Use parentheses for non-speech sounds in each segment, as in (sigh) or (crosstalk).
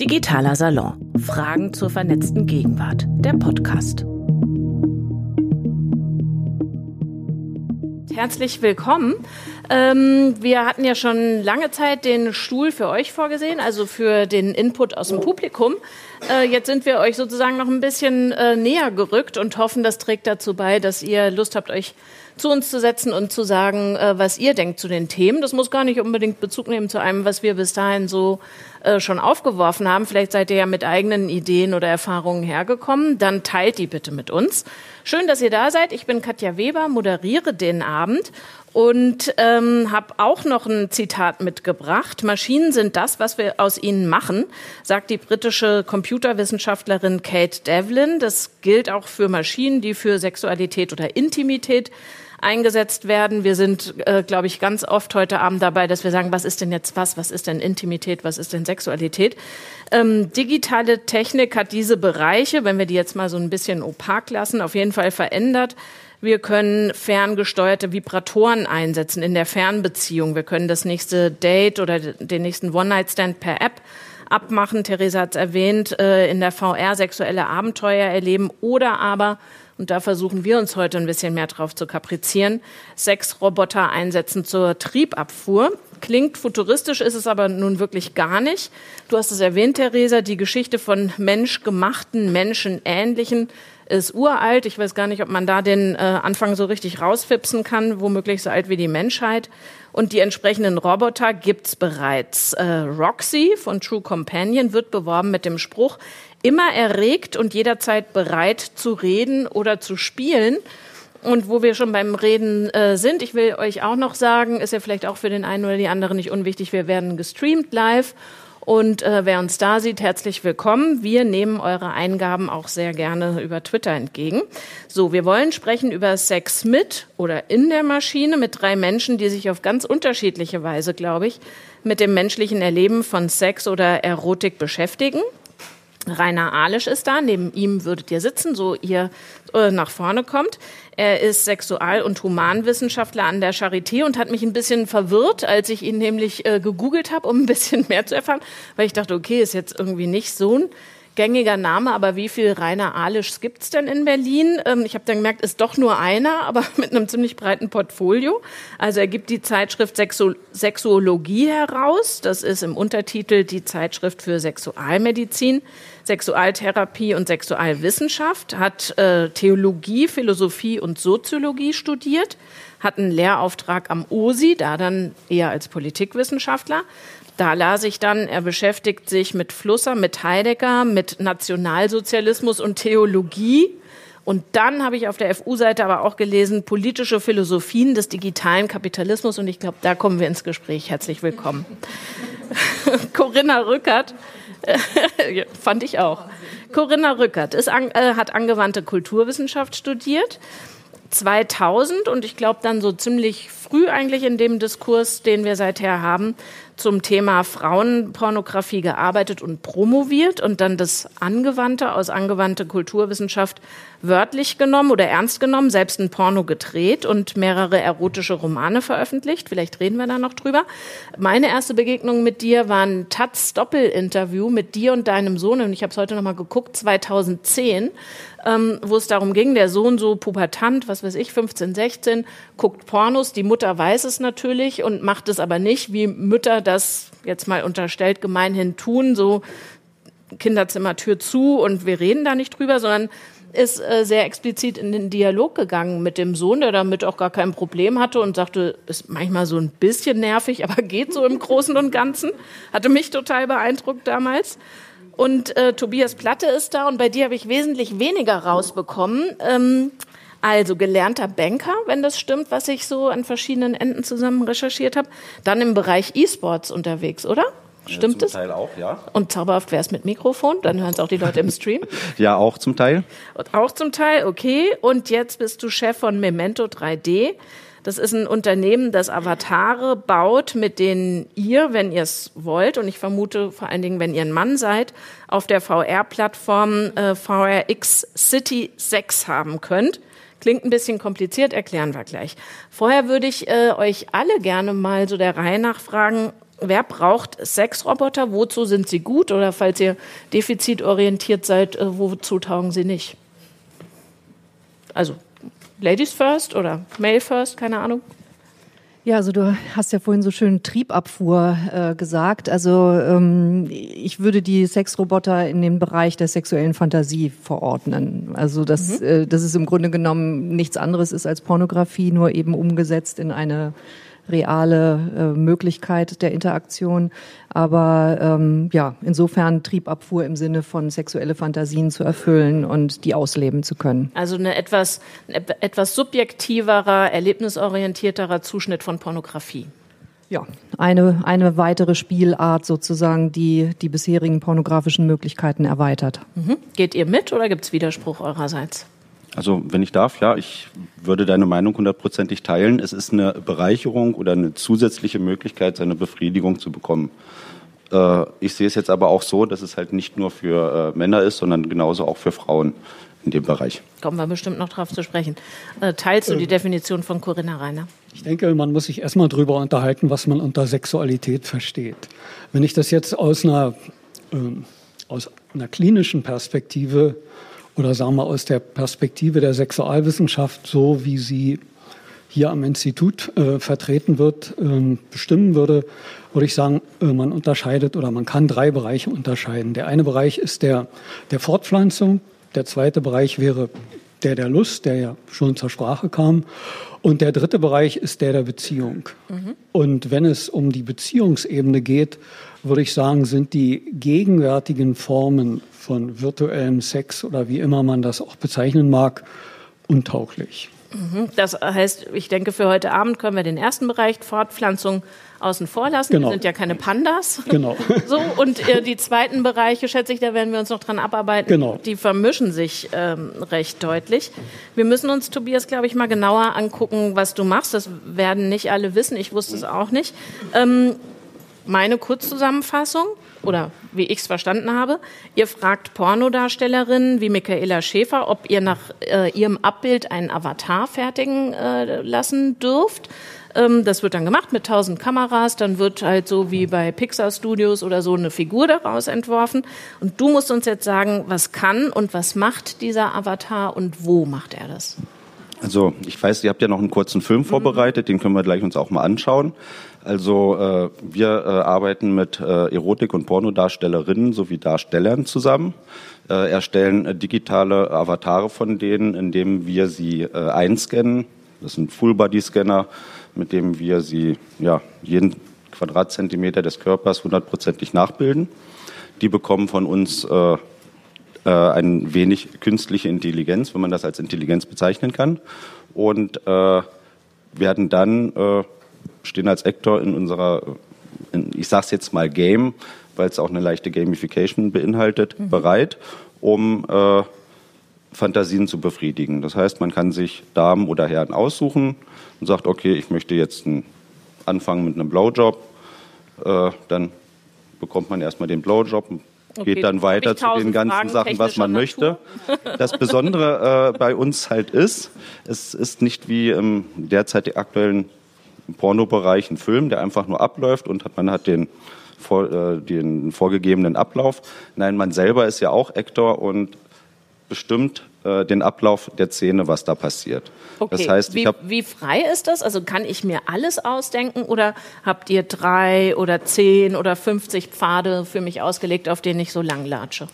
Digitaler Salon. Fragen zur vernetzten Gegenwart. Der Podcast. Herzlich willkommen. Ähm, wir hatten ja schon lange Zeit den Stuhl für euch vorgesehen, also für den Input aus dem Publikum. Äh, jetzt sind wir euch sozusagen noch ein bisschen äh, näher gerückt und hoffen, das trägt dazu bei, dass ihr Lust habt, euch zu uns zu setzen und zu sagen, äh, was ihr denkt zu den Themen. Das muss gar nicht unbedingt Bezug nehmen zu einem, was wir bis dahin so äh, schon aufgeworfen haben. Vielleicht seid ihr ja mit eigenen Ideen oder Erfahrungen hergekommen. Dann teilt die bitte mit uns. Schön, dass ihr da seid. Ich bin Katja Weber, moderiere den Abend und ähm, habe auch noch ein Zitat mitgebracht. Maschinen sind das, was wir aus ihnen machen, sagt die britische Computerwissenschaftlerin Kate Devlin. Das gilt auch für Maschinen, die für Sexualität oder Intimität eingesetzt werden. Wir sind, äh, glaube ich, ganz oft heute Abend dabei, dass wir sagen, was ist denn jetzt was, was ist denn Intimität, was ist denn Sexualität. Ähm, digitale Technik hat diese Bereiche, wenn wir die jetzt mal so ein bisschen opak lassen, auf jeden Fall verändert. Wir können ferngesteuerte Vibratoren einsetzen in der Fernbeziehung. Wir können das nächste Date oder den nächsten One-Night-Stand per App abmachen. Theresa hat es erwähnt, äh, in der VR sexuelle Abenteuer erleben oder aber und da versuchen wir uns heute ein bisschen mehr drauf zu kaprizieren, Sexroboter einsetzen zur Triebabfuhr. Klingt futuristisch, ist es aber nun wirklich gar nicht. Du hast es erwähnt, Theresa, die Geschichte von menschgemachten, menschenähnlichen ist uralt. Ich weiß gar nicht, ob man da den äh, Anfang so richtig rausfipsen kann, womöglich so alt wie die Menschheit. Und die entsprechenden Roboter gibt's bereits. Äh, Roxy von True Companion wird beworben mit dem Spruch, immer erregt und jederzeit bereit zu reden oder zu spielen. Und wo wir schon beim Reden äh, sind, ich will euch auch noch sagen, ist ja vielleicht auch für den einen oder die andere nicht unwichtig, wir werden gestreamt live. Und äh, wer uns da sieht, herzlich willkommen. Wir nehmen eure Eingaben auch sehr gerne über Twitter entgegen. So, wir wollen sprechen über Sex mit oder in der Maschine mit drei Menschen, die sich auf ganz unterschiedliche Weise, glaube ich, mit dem menschlichen Erleben von Sex oder Erotik beschäftigen. Rainer Alisch ist da, neben ihm würdet ihr sitzen, so ihr äh, nach vorne kommt. Er ist Sexual- und Humanwissenschaftler an der Charité und hat mich ein bisschen verwirrt, als ich ihn nämlich äh, gegoogelt habe, um ein bisschen (laughs) mehr zu erfahren, weil ich dachte, okay, ist jetzt irgendwie nicht so ein gängiger Name, aber wie viel Rainer Alischs gibt's denn in Berlin? Ähm, ich habe dann gemerkt, ist doch nur einer, aber (laughs) mit einem ziemlich breiten Portfolio. Also er gibt die Zeitschrift Sexu Sexuologie heraus. Das ist im Untertitel die Zeitschrift für Sexualmedizin, Sexualtherapie und Sexualwissenschaft, hat äh, Theologie, Philosophie und Soziologie studiert, hat einen Lehrauftrag am OSI, da dann eher als Politikwissenschaftler, da las ich dann, er beschäftigt sich mit Flusser, mit Heidegger, mit Nationalsozialismus und Theologie. Und dann habe ich auf der FU-Seite aber auch gelesen, politische Philosophien des digitalen Kapitalismus. Und ich glaube, da kommen wir ins Gespräch. Herzlich willkommen. (laughs) Corinna Rückert, (laughs) fand ich auch. Corinna Rückert ist, äh, hat angewandte Kulturwissenschaft studiert. 2000 und ich glaube dann so ziemlich früh eigentlich in dem Diskurs, den wir seither haben, zum Thema Frauenpornografie gearbeitet und promoviert und dann das Angewandte aus angewandte Kulturwissenschaft wörtlich genommen oder ernst genommen, selbst ein Porno gedreht und mehrere erotische Romane veröffentlicht. Vielleicht reden wir da noch drüber. Meine erste Begegnung mit dir war ein Taz-Doppelinterview mit dir und deinem Sohn und ich habe es heute noch mal geguckt, 2010, ähm, wo es darum ging, der Sohn so pubertant, was weiß ich, 15, 16, guckt Pornos, die Mutter weiß es natürlich und macht es aber nicht, wie Mütter das jetzt mal unterstellt gemeinhin tun, so Kinderzimmertür zu und wir reden da nicht drüber, sondern ist äh, sehr explizit in den Dialog gegangen mit dem Sohn, der damit auch gar kein Problem hatte und sagte, ist manchmal so ein bisschen nervig, (laughs) aber geht so im Großen und Ganzen. Hatte mich total beeindruckt damals. Und äh, Tobias Platte ist da und bei dir habe ich wesentlich weniger rausbekommen. Ähm, also gelernter Banker, wenn das stimmt, was ich so an verschiedenen Enden zusammen recherchiert habe. Dann im Bereich E-Sports unterwegs, oder? Stimmt ja, es? Zum Teil auch, ja. Und zauberhaft wäre es mit Mikrofon, dann hören es auch die Leute im Stream. (laughs) ja, auch zum Teil. Und auch zum Teil, okay. Und jetzt bist du Chef von Memento 3D. Das ist ein Unternehmen, das Avatare baut, mit denen ihr, wenn ihr es wollt, und ich vermute vor allen Dingen, wenn ihr ein Mann seid, auf der VR-Plattform äh, VRX City 6 haben könnt. Klingt ein bisschen kompliziert, erklären wir gleich. Vorher würde ich äh, euch alle gerne mal so der Reihe nach fragen, wer braucht Sexroboter? Wozu sind sie gut? Oder falls ihr defizitorientiert seid, äh, wozu taugen sie nicht? Also Ladies first oder Male first, keine Ahnung. Ja, also du hast ja vorhin so schön Triebabfuhr äh, gesagt. Also ähm, ich würde die Sexroboter in den Bereich der sexuellen Fantasie verordnen. Also dass, mhm. äh, dass es im Grunde genommen nichts anderes ist als Pornografie, nur eben umgesetzt in eine reale äh, Möglichkeit der Interaktion. Aber ähm, ja, insofern Triebabfuhr im Sinne von sexuelle Fantasien zu erfüllen und die ausleben zu können. Also eine etwas, etwas subjektiverer, erlebnisorientierterer Zuschnitt von Pornografie. Ja, eine, eine weitere Spielart sozusagen, die die bisherigen pornografischen Möglichkeiten erweitert. Mhm. Geht ihr mit oder gibt es Widerspruch eurerseits? Also wenn ich darf, ja, ich würde deine Meinung hundertprozentig teilen. Es ist eine Bereicherung oder eine zusätzliche Möglichkeit, seine Befriedigung zu bekommen. Äh, ich sehe es jetzt aber auch so, dass es halt nicht nur für äh, Männer ist, sondern genauso auch für Frauen in dem Bereich. Kommen wir bestimmt noch drauf zu sprechen. Äh, teilst du die Definition von Corinna Reiner? Ich denke, man muss sich erstmal darüber unterhalten, was man unter Sexualität versteht. Wenn ich das jetzt aus einer, ähm, aus einer klinischen Perspektive oder sagen wir aus der Perspektive der Sexualwissenschaft, so wie sie hier am Institut äh, vertreten wird, äh, bestimmen würde, würde ich sagen, äh, man unterscheidet oder man kann drei Bereiche unterscheiden. Der eine Bereich ist der der Fortpflanzung, der zweite Bereich wäre der der Lust, der ja schon zur Sprache kam. Und der dritte Bereich ist der der Beziehung. Mhm. Und wenn es um die Beziehungsebene geht, würde ich sagen, sind die gegenwärtigen Formen von virtuellem Sex oder wie immer man das auch bezeichnen mag, untauglich. Mhm. Das heißt, ich denke, für heute Abend können wir den ersten Bereich Fortpflanzung außen vor lassen. Genau. Wir sind ja keine Pandas. Genau. (laughs) So, und äh, die zweiten Bereiche, schätze ich, da werden wir uns noch dran abarbeiten. Genau. Die vermischen sich ähm, recht deutlich. Wir müssen uns, Tobias, glaube ich, mal genauer angucken, was du machst. Das werden nicht alle wissen. Ich wusste es auch nicht. Ähm, meine Kurzzusammenfassung oder wie ich es verstanden habe. Ihr fragt Pornodarstellerinnen wie Michaela Schäfer, ob ihr nach äh, ihrem Abbild einen Avatar fertigen äh, lassen dürft. Ähm, das wird dann gemacht mit tausend Kameras. Dann wird halt so wie bei Pixar Studios oder so eine Figur daraus entworfen. Und du musst uns jetzt sagen, was kann und was macht dieser Avatar und wo macht er das? Also ich weiß, ihr habt ja noch einen kurzen Film mhm. vorbereitet, den können wir gleich uns auch mal anschauen. Also äh, wir äh, arbeiten mit äh, Erotik- und Pornodarstellerinnen sowie Darstellern zusammen, äh, erstellen äh, digitale Avatare von denen, indem wir sie äh, einscannen. Das sind Full-Body-Scanner, mit dem wir sie ja, jeden Quadratzentimeter des Körpers hundertprozentig nachbilden. Die bekommen von uns ein wenig künstliche Intelligenz, wenn man das als Intelligenz bezeichnen kann, und werden dann stehen als Actor in unserer, in, ich sage es jetzt mal Game, weil es auch eine leichte Gamification beinhaltet, mhm. bereit, um äh, Fantasien zu befriedigen. Das heißt, man kann sich Damen oder Herren aussuchen und sagt, okay, ich möchte jetzt einen, anfangen mit einem Blowjob. Äh, dann bekommt man erstmal den Blowjob, Okay, geht dann weiter zu den ganzen Fragen Sachen, was man möchte. Das Besondere äh, bei uns halt ist, es ist nicht wie im derzeit aktuellen im Pornobereich ein Film, der einfach nur abläuft und hat, man hat den, vor, äh, den vorgegebenen Ablauf. Nein, man selber ist ja auch Actor und bestimmt äh, den Ablauf der Szene, was da passiert. Okay. Das heißt, wie, wie, frei ist das? Also kann ich mir alles ausdenken oder habt ihr drei oder zehn oder 50 Pfade für mich ausgelegt, auf denen ich so lang latsche?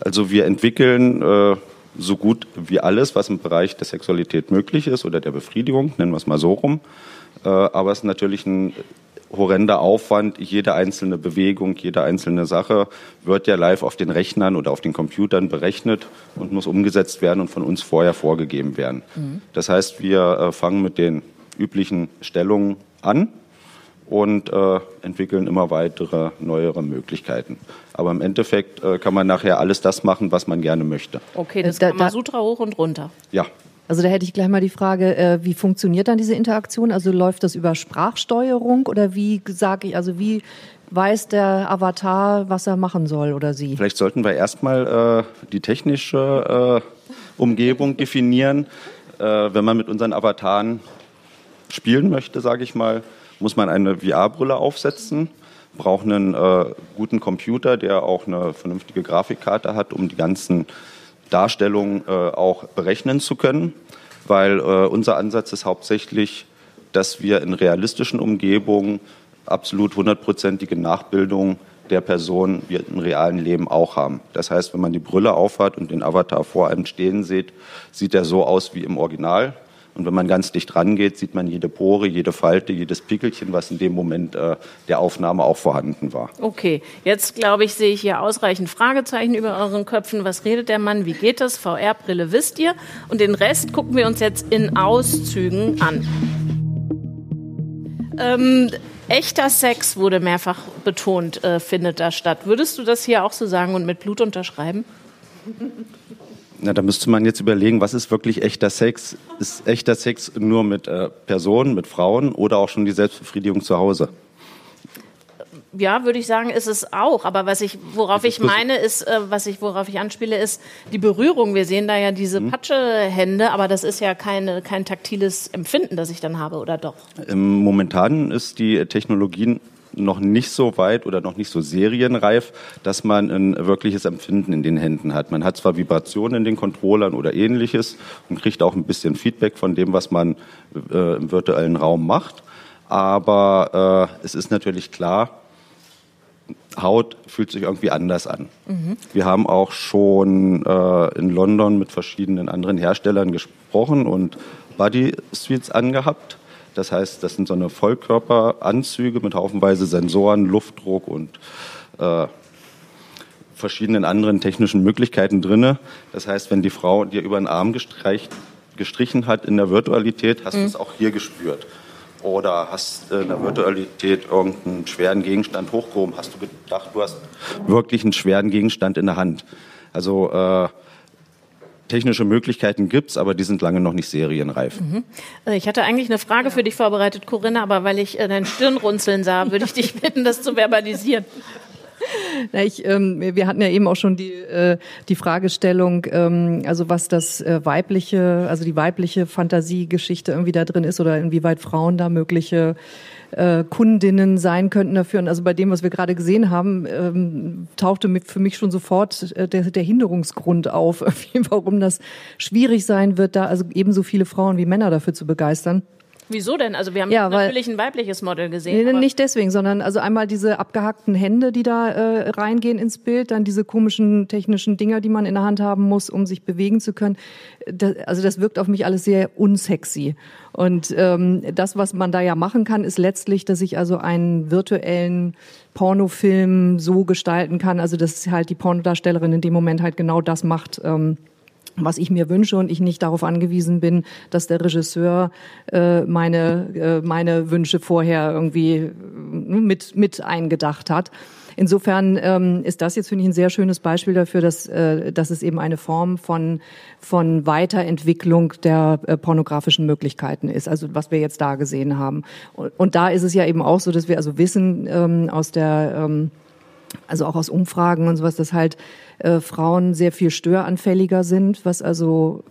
Also wir entwickeln äh, so gut wie alles, was im Bereich der Sexualität möglich ist oder der Befriedigung, nennen wir es mal so rum. Äh, aber es ist natürlich ein horrender Aufwand. Jede einzelne Bewegung, jede einzelne Sache wird ja live auf den Rechnern oder auf den Computern berechnet und muss umgesetzt werden und von uns vorher vorgegeben werden. Mhm. Das heißt, wir äh, fangen mit den üblichen Stellungen an und äh, entwickeln immer weitere, neuere Möglichkeiten. Aber im Endeffekt äh, kann man nachher alles das machen, was man gerne möchte. Okay, das da, Kamasutra hoch und runter. Ja, also da hätte ich gleich mal die Frage, äh, wie funktioniert dann diese Interaktion? Also läuft das über Sprachsteuerung oder wie sage ich, also wie weiß der Avatar, was er machen soll oder sie? Vielleicht sollten wir erstmal äh, die technische äh, Umgebung definieren. Äh, wenn man mit unseren Avataren spielen möchte, sage ich mal, muss man eine VR-Brille aufsetzen. braucht einen äh, guten Computer, der auch eine vernünftige Grafikkarte hat, um die ganzen Darstellungen äh, auch berechnen zu können. Weil äh, unser Ansatz ist hauptsächlich, dass wir in realistischen Umgebungen absolut hundertprozentige Nachbildung der Person wir im realen Leben auch haben. Das heißt, wenn man die Brille aufhat und den Avatar vor einem stehen sieht, sieht er so aus wie im Original. Und wenn man ganz dicht rangeht, sieht man jede Pore, jede Falte, jedes Pickelchen, was in dem Moment äh, der Aufnahme auch vorhanden war. Okay, jetzt glaube ich, sehe ich hier ausreichend Fragezeichen über euren Köpfen. Was redet der Mann? Wie geht das? VR-Brille wisst ihr. Und den Rest gucken wir uns jetzt in Auszügen an. Ähm, echter Sex wurde mehrfach betont, äh, findet da statt. Würdest du das hier auch so sagen und mit Blut unterschreiben? (laughs) Na, da müsste man jetzt überlegen, was ist wirklich echter Sex? Ist echter Sex nur mit äh, Personen, mit Frauen oder auch schon die Selbstbefriedigung zu Hause? Ja, würde ich sagen, ist es auch. Aber was ich, worauf ich meine, ist, äh, was ich, worauf ich anspiele, ist die Berührung. Wir sehen da ja diese mhm. Patschehände, aber das ist ja keine, kein taktiles Empfinden, das ich dann habe, oder doch? Momentan ist die Technologie noch nicht so weit oder noch nicht so serienreif, dass man ein wirkliches Empfinden in den Händen hat. Man hat zwar Vibrationen in den Controllern oder ähnliches und kriegt auch ein bisschen Feedback von dem, was man äh, im virtuellen Raum macht, aber äh, es ist natürlich klar, Haut fühlt sich irgendwie anders an. Mhm. Wir haben auch schon äh, in London mit verschiedenen anderen Herstellern gesprochen und Body Suites angehabt. Das heißt, das sind so eine Vollkörperanzüge mit haufenweise Sensoren, Luftdruck und äh, verschiedenen anderen technischen Möglichkeiten drinne. Das heißt, wenn die Frau dir über den Arm gestrichen hat in der Virtualität, hast mhm. du es auch hier gespürt. Oder hast in der Virtualität irgendeinen schweren Gegenstand hochgehoben, hast du gedacht, du hast wirklich einen schweren Gegenstand in der Hand. Also äh, technische Möglichkeiten gibt es, aber die sind lange noch nicht serienreif. Mhm. Äh, ich hatte eigentlich eine Frage für dich vorbereitet, Corinna, aber weil ich äh, dein Stirnrunzeln sah, würde ich dich bitten, das zu verbalisieren. (laughs) Na, ich, ähm, wir hatten ja eben auch schon die, äh, die Fragestellung, ähm, also was das äh, weibliche, also die weibliche Fantasiegeschichte irgendwie da drin ist oder inwieweit Frauen da mögliche äh, Kundinnen sein könnten dafür. Und also bei dem, was wir gerade gesehen haben, ähm, tauchte für mich schon sofort äh, der, der Hinderungsgrund auf, (laughs) warum das schwierig sein wird, da also ebenso viele Frauen wie Männer dafür zu begeistern. Wieso denn? Also wir haben ja, natürlich ein weibliches Model gesehen. Nee, nicht deswegen, sondern also einmal diese abgehackten Hände, die da äh, reingehen ins Bild, dann diese komischen technischen Dinger, die man in der Hand haben muss, um sich bewegen zu können. Das, also das wirkt auf mich alles sehr unsexy. Und ähm, das, was man da ja machen kann, ist letztlich, dass ich also einen virtuellen Pornofilm so gestalten kann, also dass halt die Pornodarstellerin in dem Moment halt genau das macht. Ähm, was ich mir wünsche und ich nicht darauf angewiesen bin, dass der Regisseur äh, meine, äh, meine Wünsche vorher irgendwie äh, mit, mit eingedacht hat. Insofern ähm, ist das jetzt, finde ich, ein sehr schönes Beispiel dafür, dass, äh, dass es eben eine Form von, von Weiterentwicklung der äh, pornografischen Möglichkeiten ist, also was wir jetzt da gesehen haben. Und, und da ist es ja eben auch so, dass wir also wissen ähm, aus der, ähm, also auch aus Umfragen und sowas, dass halt äh, Frauen sehr viel störanfälliger sind, was also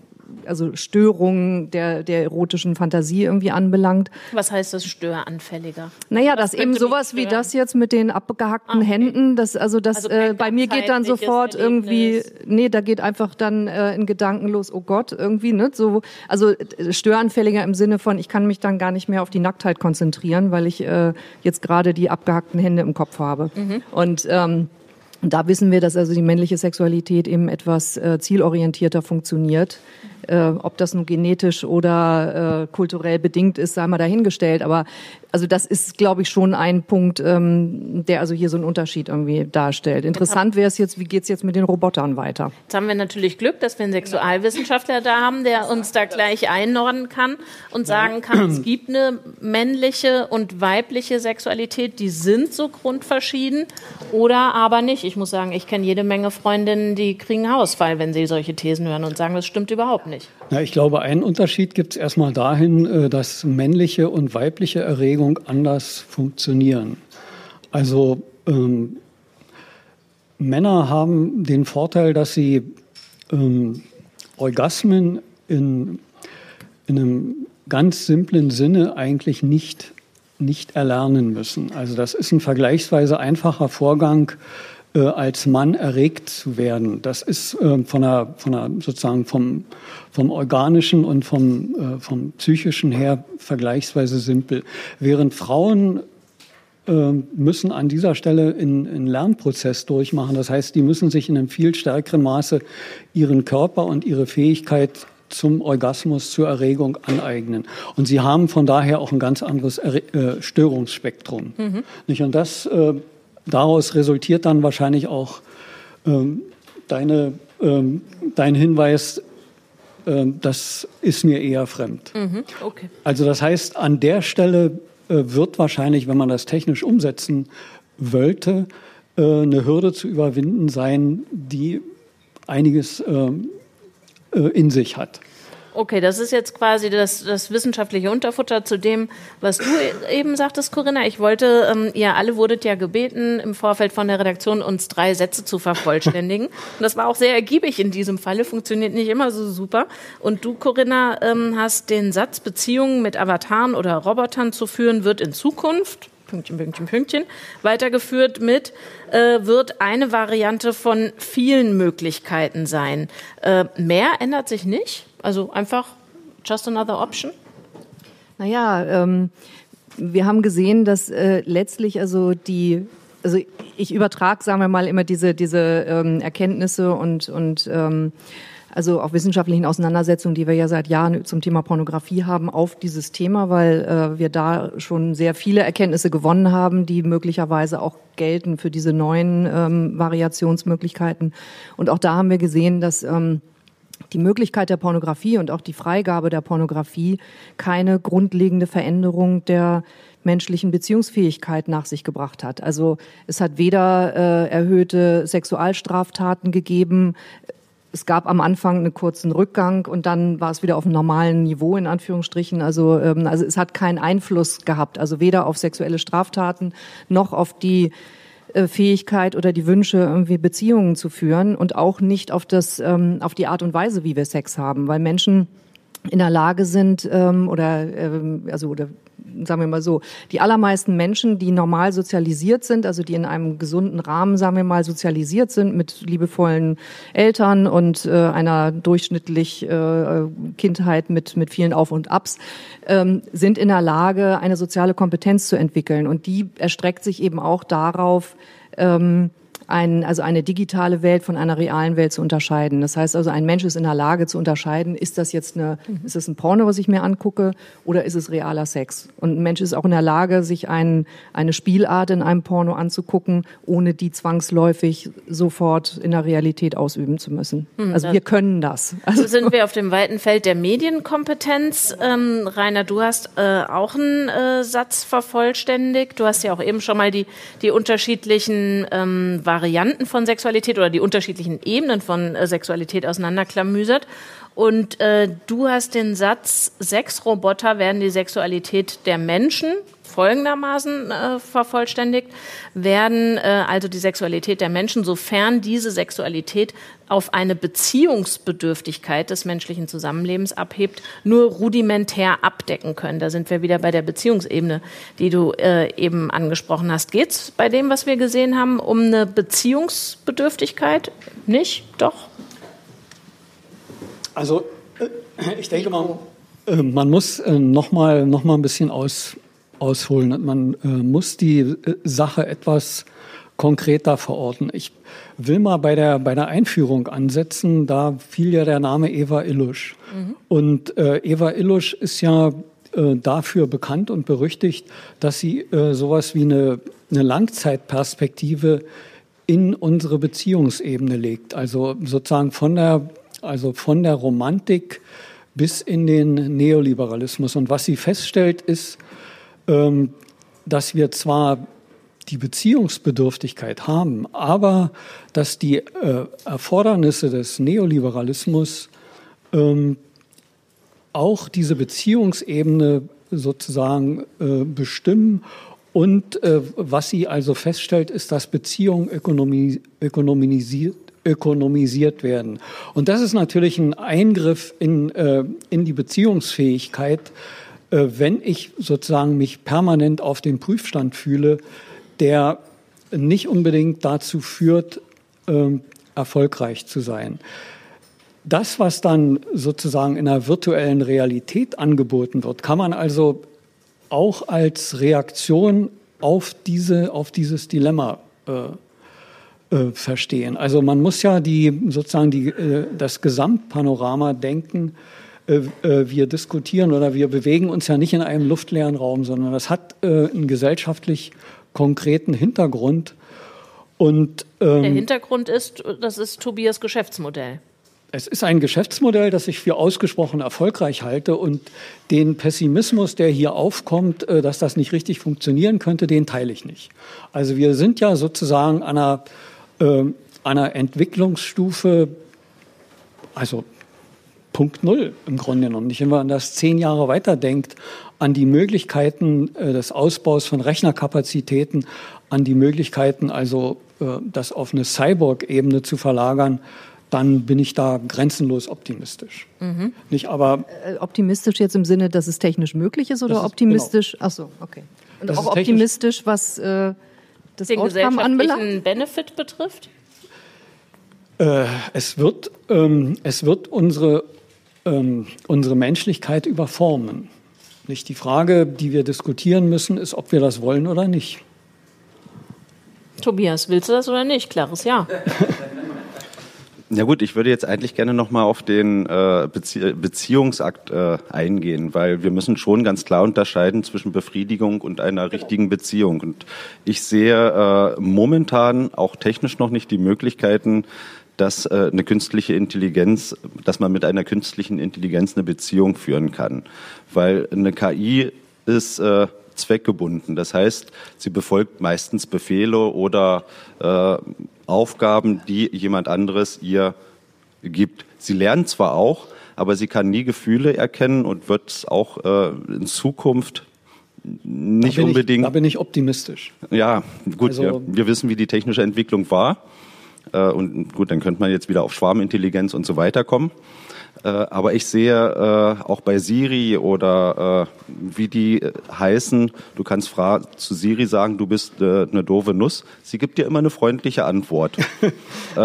also Störungen der, der erotischen Fantasie irgendwie anbelangt. Was heißt das störanfälliger? Naja, das eben sowas wie das jetzt mit den abgehackten ah, okay. Händen, das, also das, also äh, bei mir geht dann sofort irgendwie, nee, da geht einfach dann äh, in Gedanken los, oh Gott, irgendwie, ne, so, also äh, störanfälliger im Sinne von, ich kann mich dann gar nicht mehr auf die Nacktheit konzentrieren, weil ich äh, jetzt gerade die abgehackten Hände im Kopf habe. Mhm. Und, ähm, und da wissen wir, dass also die männliche Sexualität eben etwas äh, zielorientierter funktioniert. Äh, ob das nun genetisch oder äh, kulturell bedingt ist, sei mal dahingestellt. Aber also das ist, glaube ich, schon ein Punkt, ähm, der also hier so einen Unterschied irgendwie darstellt. Interessant wäre es jetzt, wie geht's jetzt mit den Robotern weiter? Jetzt haben wir natürlich Glück, dass wir einen Sexualwissenschaftler da haben, der uns da gleich einordnen kann und sagen kann, es gibt eine männliche und weibliche Sexualität, die sind so grundverschieden oder aber nicht. Ich muss sagen, ich kenne jede Menge Freundinnen, die kriegen Hausfall, wenn sie solche Thesen hören und sagen, das stimmt überhaupt nicht. Na, ich glaube, einen Unterschied gibt es erstmal dahin, äh, dass männliche und weibliche Erregung anders funktionieren. Also ähm, Männer haben den Vorteil, dass sie ähm, Orgasmen in, in einem ganz simplen Sinne eigentlich nicht nicht erlernen müssen. Also das ist ein vergleichsweise einfacher Vorgang, äh, als Mann erregt zu werden. Das ist äh, von der, von der sozusagen vom, vom organischen und vom, äh, vom psychischen her vergleichsweise simpel. Während Frauen äh, müssen an dieser Stelle einen Lernprozess durchmachen. Das heißt, die müssen sich in einem viel stärkeren Maße ihren Körper und ihre Fähigkeit zum Orgasmus, zur Erregung aneignen. Und sie haben von daher auch ein ganz anderes er äh, Störungsspektrum. Mhm. Nicht? Und das, äh, daraus resultiert dann wahrscheinlich auch ähm, deine, ähm, dein Hinweis, äh, das ist mir eher fremd. Mhm. Okay. Also das heißt, an der Stelle äh, wird wahrscheinlich, wenn man das technisch umsetzen wollte, äh, eine Hürde zu überwinden sein, die einiges ähm, äh, in sich hat. Okay, das ist jetzt quasi das, das wissenschaftliche Unterfutter zu dem, was du e-, eben sagtest, Corinna. Ich wollte, ähm, ihr alle wurdet ja gebeten, im Vorfeld von der Redaktion uns drei Sätze zu vervollständigen. (laughs) Und das war auch sehr ergiebig in diesem Falle, funktioniert nicht immer so super. Und du, Corinna, ähm, hast den Satz, Beziehungen mit Avataren oder Robotern zu führen, wird in Zukunft Pünktchen, Pünktchen, Pünktchen, weitergeführt mit, äh, wird eine Variante von vielen Möglichkeiten sein. Äh, mehr ändert sich nicht? Also einfach just another option? Naja, ähm, wir haben gesehen, dass äh, letztlich also die also ich übertrage, sagen wir mal, immer diese, diese ähm, Erkenntnisse und, und ähm, also auch wissenschaftlichen Auseinandersetzungen, die wir ja seit Jahren zum Thema Pornografie haben, auf dieses Thema, weil äh, wir da schon sehr viele Erkenntnisse gewonnen haben, die möglicherweise auch gelten für diese neuen ähm, Variationsmöglichkeiten. Und auch da haben wir gesehen, dass ähm, die Möglichkeit der Pornografie und auch die Freigabe der Pornografie keine grundlegende Veränderung der menschlichen Beziehungsfähigkeit nach sich gebracht hat. Also es hat weder äh, erhöhte Sexualstraftaten gegeben, es gab am Anfang einen kurzen Rückgang und dann war es wieder auf einem normalen Niveau in Anführungsstrichen. Also, ähm, also es hat keinen Einfluss gehabt, also weder auf sexuelle Straftaten noch auf die äh, Fähigkeit oder die Wünsche, irgendwie Beziehungen zu führen und auch nicht auf das, ähm, auf die Art und Weise, wie wir Sex haben, weil Menschen in der Lage sind ähm, oder ähm, also oder sagen wir mal so, die allermeisten Menschen, die normal sozialisiert sind, also die in einem gesunden Rahmen, sagen wir mal, sozialisiert sind mit liebevollen Eltern und äh, einer durchschnittlich äh, Kindheit mit, mit vielen Auf und Abs, ähm, sind in der Lage, eine soziale Kompetenz zu entwickeln. Und die erstreckt sich eben auch darauf, ähm, ein, also eine digitale Welt von einer realen Welt zu unterscheiden. Das heißt also, ein Mensch ist in der Lage zu unterscheiden, ist das jetzt eine, mhm. ist das ein Porno, was ich mir angucke, oder ist es realer Sex? Und ein Mensch ist auch in der Lage, sich ein, eine Spielart in einem Porno anzugucken, ohne die zwangsläufig sofort in der Realität ausüben zu müssen. Mhm, also wir können das. Also so sind wir auf dem weiten Feld der Medienkompetenz. Ähm, Rainer, du hast äh, auch einen äh, Satz vervollständigt. Du hast ja auch eben schon mal die, die unterschiedlichen ähm, Varianten von Sexualität oder die unterschiedlichen Ebenen von äh, Sexualität auseinanderklamüsert. Und äh, du hast den Satz, Sexroboter werden die Sexualität der Menschen folgendermaßen äh, vervollständigt, werden äh, also die Sexualität der Menschen, sofern diese Sexualität auf eine Beziehungsbedürftigkeit des menschlichen Zusammenlebens abhebt, nur rudimentär abdecken können. Da sind wir wieder bei der Beziehungsebene, die du äh, eben angesprochen hast. Geht es bei dem, was wir gesehen haben, um eine Beziehungsbedürftigkeit? Nicht? Doch? Also äh, ich denke mal, äh, man muss äh, noch mal, noch mal ein bisschen aus, ausholen. Man äh, muss die äh, Sache etwas konkreter verorten. Ich will mal bei der, bei der Einführung ansetzen. Da fiel ja der Name Eva Illusch. Mhm. Und äh, Eva Illusch ist ja äh, dafür bekannt und berüchtigt, dass sie äh, sowas wie eine, eine Langzeitperspektive in unsere Beziehungsebene legt. Also sozusagen von der, also von der Romantik bis in den Neoliberalismus. Und was sie feststellt, ist, dass wir zwar die Beziehungsbedürftigkeit haben, aber dass die äh, Erfordernisse des Neoliberalismus ähm, auch diese Beziehungsebene sozusagen äh, bestimmen. Und äh, was sie also feststellt, ist, dass Beziehungen ökonomi ökonomisiert, werden. Und das ist natürlich ein Eingriff in, äh, in die Beziehungsfähigkeit äh, wenn ich sozusagen mich permanent auf dem Prüfstand fühle, der nicht unbedingt dazu führt, ähm, erfolgreich zu sein. Das, was dann sozusagen in einer virtuellen Realität angeboten wird, kann man also auch als Reaktion auf, diese, auf dieses Dilemma äh, äh, verstehen. Also man muss ja die, sozusagen die, äh, das Gesamtpanorama denken. Äh, äh, wir diskutieren oder wir bewegen uns ja nicht in einem luftleeren Raum, sondern das hat äh, einen gesellschaftlich konkreten Hintergrund. Und, ähm, Der Hintergrund ist, das ist Tobias Geschäftsmodell. Es ist ein Geschäftsmodell, das ich für ausgesprochen erfolgreich halte und den Pessimismus, der hier aufkommt, dass das nicht richtig funktionieren könnte, den teile ich nicht. Also wir sind ja sozusagen an einer, äh, einer Entwicklungsstufe, also Punkt Null im Grunde genommen. Nicht, wenn man das zehn Jahre weiterdenkt, an die Möglichkeiten äh, des Ausbaus von Rechnerkapazitäten, an die Möglichkeiten, also äh, das auf eine Cyborg-Ebene zu verlagern, dann bin ich da grenzenlos optimistisch. Mhm. Nicht aber äh, optimistisch jetzt im Sinne, dass es technisch möglich ist oder ist, optimistisch? Genau. Ach so, okay. Und das auch optimistisch, was äh, das Den Outcome anbelangt? Benefit betrifft? Äh, es wird, ähm, es wird unsere, ähm, unsere Menschlichkeit überformen. Nicht die Frage, die wir diskutieren müssen, ist, ob wir das wollen oder nicht. Tobias, willst du das oder nicht? Klares Ja. Ja gut, ich würde jetzt eigentlich gerne nochmal auf den äh, Bezie Beziehungsakt äh, eingehen, weil wir müssen schon ganz klar unterscheiden zwischen Befriedigung und einer richtigen Beziehung. Und ich sehe äh, momentan auch technisch noch nicht die Möglichkeiten, dass äh, eine künstliche Intelligenz, dass man mit einer künstlichen Intelligenz eine Beziehung führen kann, weil eine KI ist äh, zweckgebunden. Das heißt, sie befolgt meistens Befehle oder äh, Aufgaben, die jemand anderes ihr gibt. Sie lernt zwar auch, aber sie kann nie Gefühle erkennen und wird auch äh, in Zukunft nicht da unbedingt. Ich, da bin ich optimistisch. Ja, gut, also, wir, wir, wissen, wie die technische Entwicklung war. Äh, und gut, dann könnte man jetzt wieder auf Schwarmintelligenz und so weiter kommen. Äh, aber ich sehe äh, auch bei Siri oder äh, wie die heißen, du kannst zu Siri sagen, du bist eine doofe Nuss. Sie gibt dir immer eine freundliche Antwort. (laughs)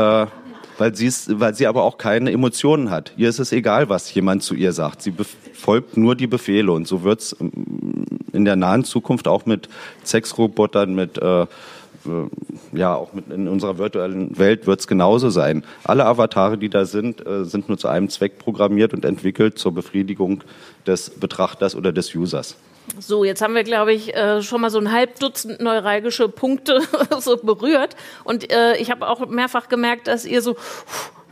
weil, sie weil sie aber auch keine Emotionen hat. Ihr ist es egal, was jemand zu ihr sagt. Sie befolgt nur die Befehle. Und so wird es ähm, in der nahen Zukunft auch mit Sexrobotern, mit äh, äh, ja, auch in unserer virtuellen Welt wird es genauso sein. Alle Avatare, die da sind, äh, sind nur zu einem Zweck programmiert und entwickelt zur Befriedigung des Betrachters oder des Users. So, jetzt haben wir, glaube ich, äh, schon mal so ein halb Dutzend neuralgische Punkte (laughs) so berührt. Und äh, ich habe auch mehrfach gemerkt, dass ihr so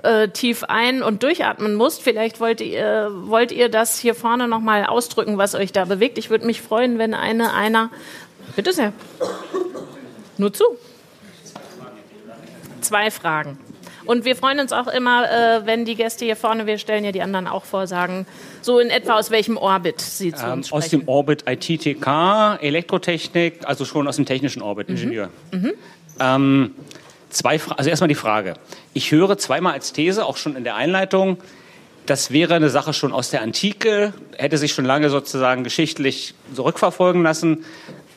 äh, tief ein- und durchatmen musst. Vielleicht wollt ihr, wollt ihr das hier vorne nochmal ausdrücken, was euch da bewegt. Ich würde mich freuen, wenn eine, einer. Bitte sehr. Nur zu. Zwei Fragen. Und wir freuen uns auch immer, äh, wenn die Gäste hier vorne, wir stellen ja die anderen auch vor, sagen, so in etwa aus welchem Orbit sie zu uns ähm, Aus dem Orbit ITTK, Elektrotechnik, also schon aus dem technischen Orbit, mhm. Ingenieur. Mhm. Ähm, zwei also erstmal die Frage. Ich höre zweimal als These, auch schon in der Einleitung, das wäre eine Sache schon aus der Antike, hätte sich schon lange sozusagen geschichtlich zurückverfolgen lassen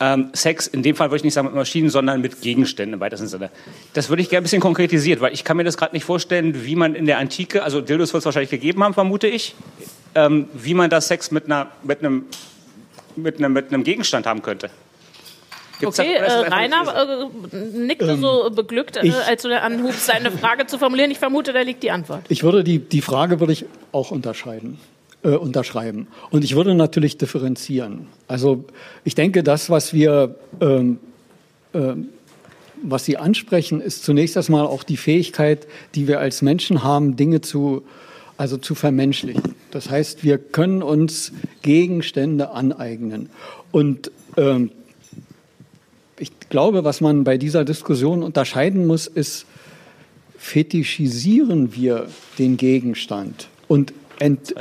ähm, Sex, in dem Fall würde ich nicht sagen mit Maschinen, sondern mit Gegenständen im weitesten Sinne. Das würde ich gerne ein bisschen konkretisiert, weil ich kann mir das gerade nicht vorstellen, wie man in der Antike, also Dildos wird es wahrscheinlich gegeben haben, vermute ich, ähm, wie man da Sex mit, einer, mit, einem, mit, einem, mit einem Gegenstand haben könnte. Gibt's okay, da, äh, Rainer äh, nickte ähm, so beglückt, äh, als du anhubst, seine Frage zu formulieren. Ich vermute, da liegt die Antwort. Ich würde die, die Frage würde ich auch unterscheiden äh, unterschreiben. Und ich würde natürlich differenzieren. Also ich denke, das, was wir, ähm, äh, was Sie ansprechen, ist zunächst erstmal auch die Fähigkeit, die wir als Menschen haben, Dinge zu, also zu vermenschlichen. Das heißt, wir können uns Gegenstände aneignen. Und ähm, ich glaube, was man bei dieser Diskussion unterscheiden muss, ist, fetischisieren wir den Gegenstand und ent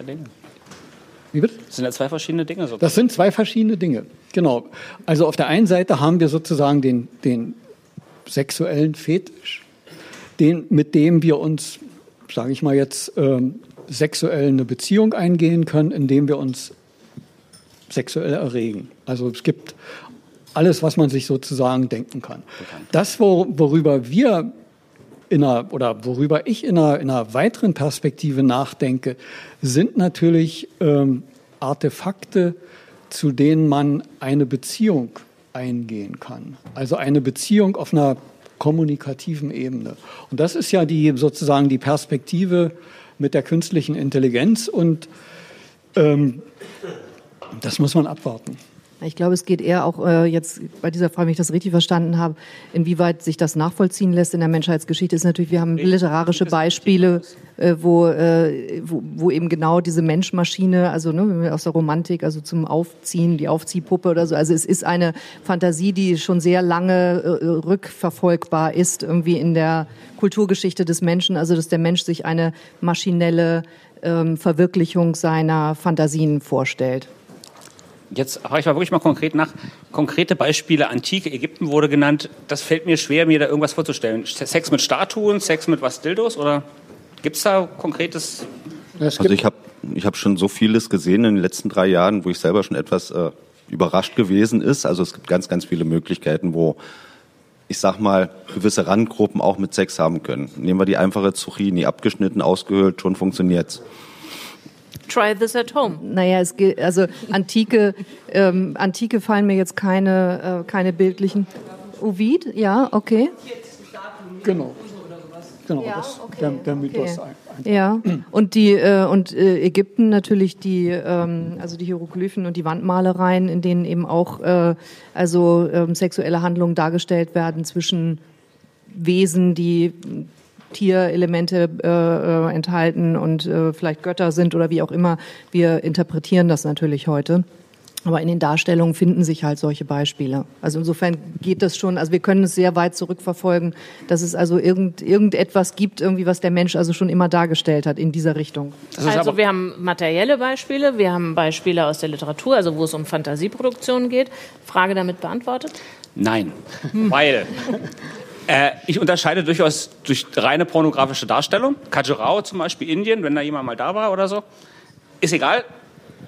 wie bitte? Das sind ja zwei verschiedene Dinge. Sozusagen. Das sind zwei verschiedene Dinge, genau. Also auf der einen Seite haben wir sozusagen den, den sexuellen Fetisch, den, mit dem wir uns, sage ich mal jetzt, ähm, sexuell eine Beziehung eingehen können, indem wir uns sexuell erregen. Also es gibt alles, was man sich sozusagen denken kann. Das, worüber wir in einer, oder worüber ich in einer, in einer weiteren Perspektive nachdenke, sind natürlich ähm, Artefakte, zu denen man eine Beziehung eingehen kann. Also eine Beziehung auf einer kommunikativen Ebene. Und das ist ja die sozusagen die Perspektive mit der künstlichen Intelligenz und ähm, das muss man abwarten. Ich glaube, es geht eher auch äh, jetzt bei dieser Frage, wenn ich das richtig verstanden habe, inwieweit sich das nachvollziehen lässt in der Menschheitsgeschichte, ist natürlich, wir haben literarische Beispiele, äh, wo, äh, wo, wo eben genau diese Menschmaschine, also ne, aus der Romantik, also zum Aufziehen, die Aufziehpuppe oder so. Also es ist eine Fantasie, die schon sehr lange äh, rückverfolgbar ist, irgendwie in der Kulturgeschichte des Menschen, also dass der Mensch sich eine maschinelle ähm, Verwirklichung seiner Fantasien vorstellt. Jetzt frage ich mal wirklich mal konkret nach. Konkrete Beispiele, antike Ägypten wurde genannt. Das fällt mir schwer, mir da irgendwas vorzustellen. Sex mit Statuen, Sex mit was Dildos oder gibt es da konkretes? Also ich habe ich hab schon so vieles gesehen in den letzten drei Jahren, wo ich selber schon etwas äh, überrascht gewesen ist. Also es gibt ganz, ganz viele Möglichkeiten, wo ich sag mal, gewisse Randgruppen auch mit Sex haben können. Nehmen wir die einfache Zucchini, abgeschnitten, ausgehöhlt, schon funktioniert's. Try this at home. Naja, es geht, also antike, ähm, antike fallen mir jetzt keine, äh, keine bildlichen. Ovid, ja, okay. Genau. Genau, ja, das, okay, der, der Mythos. Okay. Ein, ja, und die äh, und äh, Ägypten natürlich die ähm, also die Hieroglyphen und die Wandmalereien, in denen eben auch äh, also ähm, sexuelle Handlungen dargestellt werden zwischen Wesen, die Tierelemente äh, äh, enthalten und äh, vielleicht Götter sind oder wie auch immer. Wir interpretieren das natürlich heute. Aber in den Darstellungen finden sich halt solche Beispiele. Also insofern geht das schon, also wir können es sehr weit zurückverfolgen, dass es also irgend, irgendetwas gibt, irgendwie, was der Mensch also schon immer dargestellt hat in dieser Richtung. Also wir haben materielle Beispiele, wir haben Beispiele aus der Literatur, also wo es um Fantasieproduktionen geht. Frage damit beantwortet? Nein, weil (laughs) äh, ich unterscheide durchaus durch reine pornografische Darstellung. Khajuraho zum Beispiel, Indien, wenn da jemand mal da war oder so. Ist egal.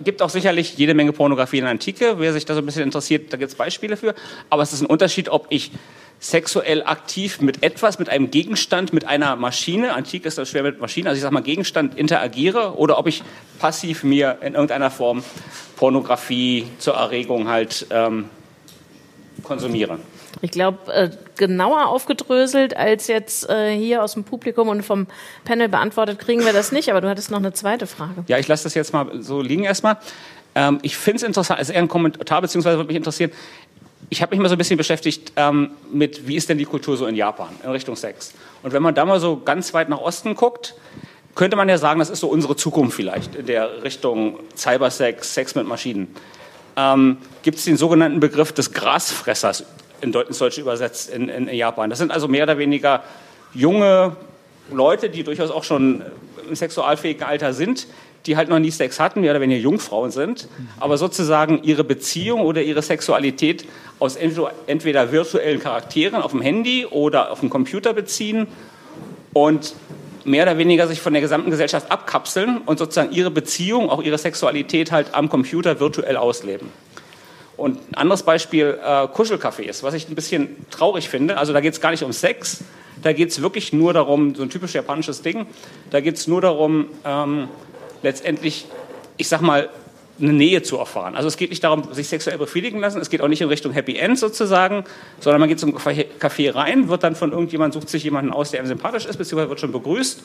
Gibt auch sicherlich jede Menge Pornografie in der Antike. Wer sich da so ein bisschen interessiert, da gibt es Beispiele für. Aber es ist ein Unterschied, ob ich sexuell aktiv mit etwas, mit einem Gegenstand, mit einer Maschine, antik ist das schwer mit Maschinen, also ich sage mal Gegenstand interagiere oder ob ich passiv mir in irgendeiner Form Pornografie zur Erregung halt ähm, konsumiere. Ich glaube, äh, genauer aufgedröselt als jetzt äh, hier aus dem Publikum und vom Panel beantwortet kriegen wir das nicht. Aber du hattest noch eine zweite Frage. Ja, ich lasse das jetzt mal so liegen erstmal. Ähm, ich finde es interessant, also eher ein Kommentar, beziehungsweise würde mich interessieren, ich habe mich mal so ein bisschen beschäftigt ähm, mit, wie ist denn die Kultur so in Japan in Richtung Sex. Und wenn man da mal so ganz weit nach Osten guckt, könnte man ja sagen, das ist so unsere Zukunft vielleicht in der Richtung Cybersex, Sex mit Maschinen. Ähm, Gibt es den sogenannten Begriff des Grasfressers ins Deutsche übersetzt in, in, Japan. Das sind also mehr oder weniger junge Leute, die durchaus auch schon im sexualfähigen Alter sind, die halt noch nie Sex hatten, mehr oder weniger Jungfrauen sind, aber sozusagen ihre Beziehung oder ihre Sexualität aus entweder virtuellen Charakteren auf dem Handy oder auf dem Computer beziehen und mehr oder weniger sich von der gesamten Gesellschaft abkapseln und sozusagen ihre Beziehung, auch ihre Sexualität halt am Computer virtuell ausleben. Und ein anderes Beispiel, äh, Kuschelcafés, was ich ein bisschen traurig finde. Also da geht es gar nicht um Sex, da geht es wirklich nur darum, so ein typisch japanisches Ding, da geht es nur darum, ähm, letztendlich, ich sag mal, eine Nähe zu erfahren. Also es geht nicht darum, sich sexuell befriedigen lassen, es geht auch nicht in Richtung Happy End sozusagen, sondern man geht zum Café rein, wird dann von irgendjemand, sucht sich jemanden aus, der einem sympathisch ist, beziehungsweise wird schon begrüßt.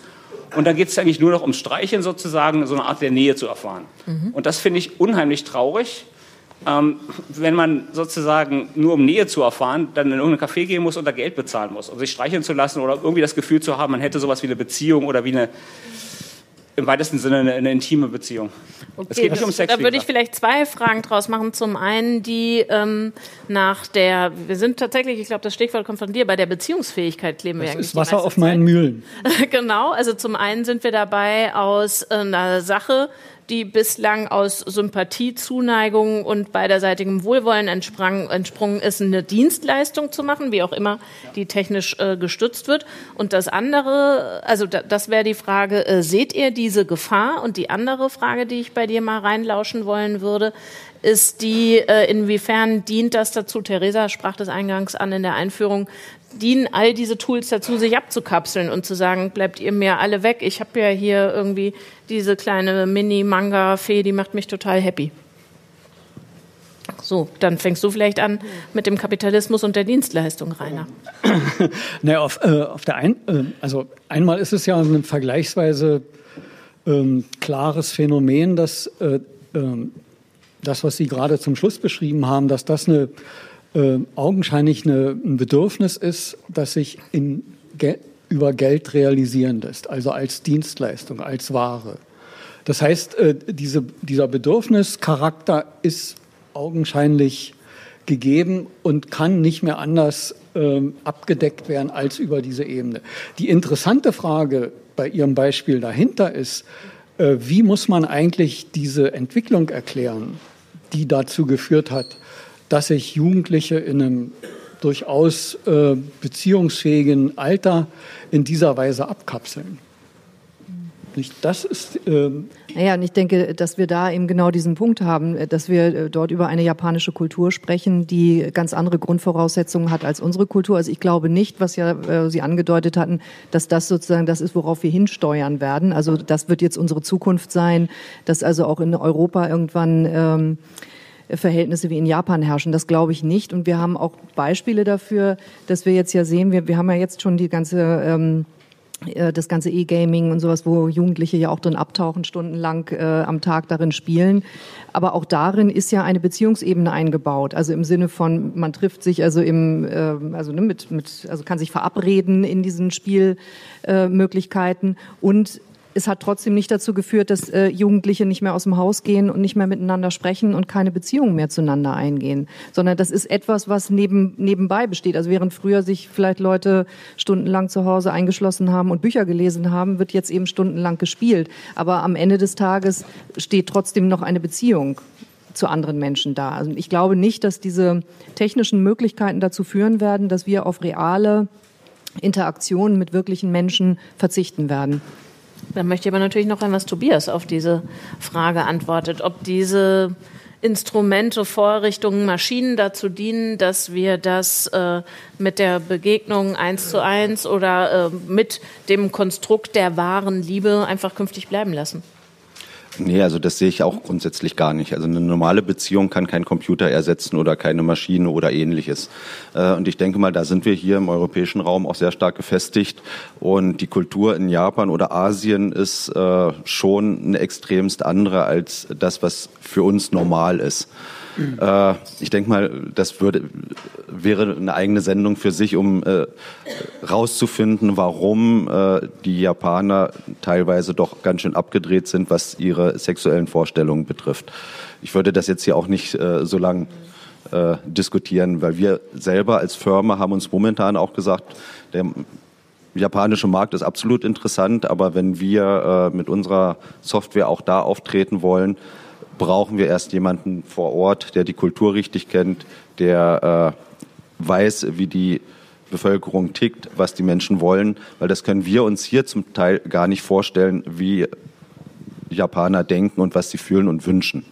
Und dann geht es eigentlich nur noch ums Streicheln sozusagen, so eine Art der Nähe zu erfahren. Mhm. Und das finde ich unheimlich traurig, ähm, wenn man sozusagen nur um Nähe zu erfahren, dann in irgendein Café gehen muss und da Geld bezahlen muss, um sich streicheln zu lassen oder irgendwie das Gefühl zu haben, man hätte sowas wie eine Beziehung oder wie eine im weitesten Sinne eine, eine intime Beziehung. Okay, es geht nicht um Sex. Da würde ich vielleicht zwei Fragen draus machen. Zum einen die ähm, nach der, wir sind tatsächlich, ich glaube, das Stichwort kommt von dir, bei der Beziehungsfähigkeit kleben das wir eigentlich. Das ist Wasser auf meinen Mühlen. (laughs) genau, also zum einen sind wir dabei aus einer Sache, die bislang aus Sympathie, Zuneigung und beiderseitigem Wohlwollen entsprang, entsprungen ist, eine Dienstleistung zu machen, wie auch immer die technisch äh, gestützt wird. Und das andere, also da, das wäre die Frage, äh, seht ihr diese Gefahr? Und die andere Frage, die ich bei dir mal reinlauschen wollen würde, ist die, äh, inwiefern dient das dazu, Theresa sprach das eingangs an in der Einführung, dienen all diese Tools dazu, sich abzukapseln und zu sagen, bleibt ihr mir alle weg. Ich habe ja hier irgendwie diese kleine Mini-Manga-Fee, die macht mich total happy. So, dann fängst du vielleicht an mit dem Kapitalismus und der Dienstleistung, Rainer. (coughs) naja, auf, äh, auf der ein, äh, also einmal ist es ja ein vergleichsweise ähm, klares Phänomen, dass äh, ähm, das, was Sie gerade zum Schluss beschrieben haben, dass das eine äh, augenscheinlich eine, ein Bedürfnis ist, das sich in Gel über Geld realisieren lässt, also als Dienstleistung, als Ware. Das heißt, äh, diese, dieser Bedürfnischarakter ist augenscheinlich gegeben und kann nicht mehr anders ähm, abgedeckt werden als über diese Ebene. Die interessante Frage bei Ihrem Beispiel dahinter ist, äh, wie muss man eigentlich diese Entwicklung erklären, die dazu geführt hat, dass sich Jugendliche in einem durchaus äh, beziehungsfähigen Alter in dieser Weise abkapseln. Nicht? Das ist. Ähm naja, und ich denke, dass wir da eben genau diesen Punkt haben, dass wir äh, dort über eine japanische Kultur sprechen, die ganz andere Grundvoraussetzungen hat als unsere Kultur. Also ich glaube nicht, was ja äh, Sie angedeutet hatten, dass das sozusagen das ist, worauf wir hinsteuern werden. Also das wird jetzt unsere Zukunft sein, dass also auch in Europa irgendwann ähm, Verhältnisse wie in Japan herrschen. Das glaube ich nicht. Und wir haben auch Beispiele dafür, dass wir jetzt ja sehen, wir, wir haben ja jetzt schon die ganze ähm, äh, das ganze E-Gaming und sowas, wo Jugendliche ja auch drin abtauchen, stundenlang äh, am Tag darin spielen. Aber auch darin ist ja eine Beziehungsebene eingebaut. Also im Sinne von, man trifft sich also im, äh, also ne, mit, mit, also kann sich verabreden in diesen Spielmöglichkeiten äh, und es hat trotzdem nicht dazu geführt, dass äh, Jugendliche nicht mehr aus dem Haus gehen und nicht mehr miteinander sprechen und keine Beziehungen mehr zueinander eingehen, sondern das ist etwas, was neben, nebenbei besteht. Also während früher sich vielleicht Leute stundenlang zu Hause eingeschlossen haben und Bücher gelesen haben, wird jetzt eben stundenlang gespielt. Aber am Ende des Tages steht trotzdem noch eine Beziehung zu anderen Menschen da. Also ich glaube nicht, dass diese technischen Möglichkeiten dazu führen werden, dass wir auf reale Interaktionen mit wirklichen Menschen verzichten werden. Dann möchte ich aber natürlich noch hören, was Tobias auf diese Frage antwortet, ob diese Instrumente, Vorrichtungen, Maschinen dazu dienen, dass wir das äh, mit der Begegnung eins zu eins oder äh, mit dem Konstrukt der wahren Liebe einfach künftig bleiben lassen. Nee, also das sehe ich auch grundsätzlich gar nicht. Also eine normale Beziehung kann kein Computer ersetzen oder keine Maschine oder ähnliches. Äh, und ich denke mal, da sind wir hier im europäischen Raum auch sehr stark gefestigt. Und die Kultur in Japan oder Asien ist äh, schon eine extremst andere als das, was für uns normal ist. Äh, ich denke mal, das würde, wäre eine eigene Sendung für sich, um äh, rauszufinden, warum äh, die Japaner teilweise doch ganz schön abgedreht sind, was ihre sexuellen Vorstellungen betrifft. Ich würde das jetzt hier auch nicht äh, so lang äh, diskutieren, weil wir selber als Firma haben uns momentan auch gesagt, der japanische Markt ist absolut interessant, aber wenn wir äh, mit unserer Software auch da auftreten wollen, brauchen wir erst jemanden vor Ort, der die Kultur richtig kennt, der äh, weiß, wie die Bevölkerung tickt, was die Menschen wollen, weil das können wir uns hier zum Teil gar nicht vorstellen, wie Japaner denken und was sie fühlen und wünschen.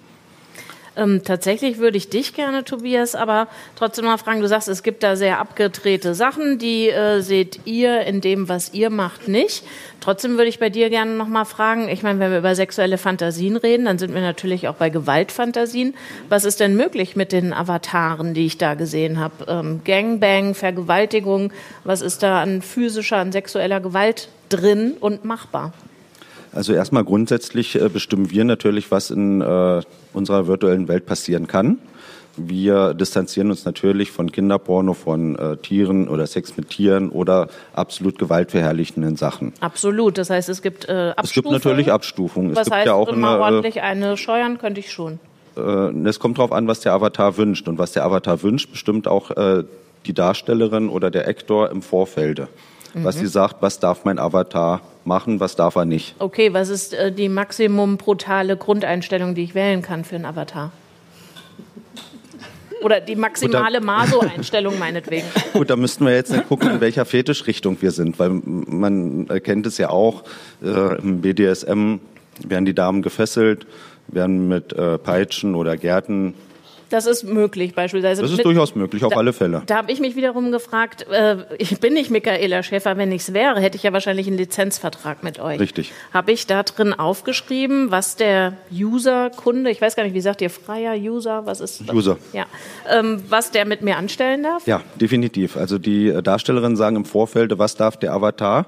Ähm, tatsächlich würde ich dich gerne, Tobias, aber trotzdem mal fragen, du sagst, es gibt da sehr abgedrehte Sachen, die äh, seht ihr in dem, was ihr macht, nicht. Trotzdem würde ich bei dir gerne noch mal fragen, ich meine, wenn wir über sexuelle Fantasien reden, dann sind wir natürlich auch bei Gewaltfantasien. Was ist denn möglich mit den Avataren, die ich da gesehen habe? Ähm, Gangbang, Vergewaltigung, was ist da an physischer, an sexueller Gewalt drin und machbar? Also erstmal grundsätzlich äh, bestimmen wir natürlich, was in äh, unserer virtuellen Welt passieren kann. Wir distanzieren uns natürlich von Kinderporno, von äh, Tieren oder Sex mit Tieren oder absolut gewaltverherrlichenden Sachen. Absolut. Das heißt, es gibt äh, Abstufungen. Es gibt natürlich Abstufungen. Was es gibt heißt, ja auch immer eine, ordentlich eine scheuern könnte ich schon. Äh, es kommt darauf an, was der Avatar wünscht. Und was der Avatar wünscht, bestimmt auch äh, die Darstellerin oder der Actor im Vorfelde. Mhm. Was sie sagt, was darf mein Avatar machen, was darf er nicht. Okay, was ist äh, die maximum brutale Grundeinstellung, die ich wählen kann für einen Avatar? Oder die maximale Maso-Einstellung meinetwegen. (laughs) Gut, da müssten wir jetzt gucken, in welcher Fetischrichtung wir sind, weil man erkennt es ja auch, äh, im BDSM werden die Damen gefesselt, werden mit äh, Peitschen oder Gärten das ist möglich beispielsweise. Das ist mit, durchaus möglich, auf da, alle Fälle. Da habe ich mich wiederum gefragt, äh, ich bin nicht Michaela Schäfer, wenn ich es wäre, hätte ich ja wahrscheinlich einen Lizenzvertrag mit euch. Richtig. Habe ich da drin aufgeschrieben, was der User, Kunde, ich weiß gar nicht, wie sagt ihr, freier User, was ist User. Ja, ähm, was der mit mir anstellen darf? Ja, definitiv. Also die Darstellerinnen sagen im Vorfeld, was darf der Avatar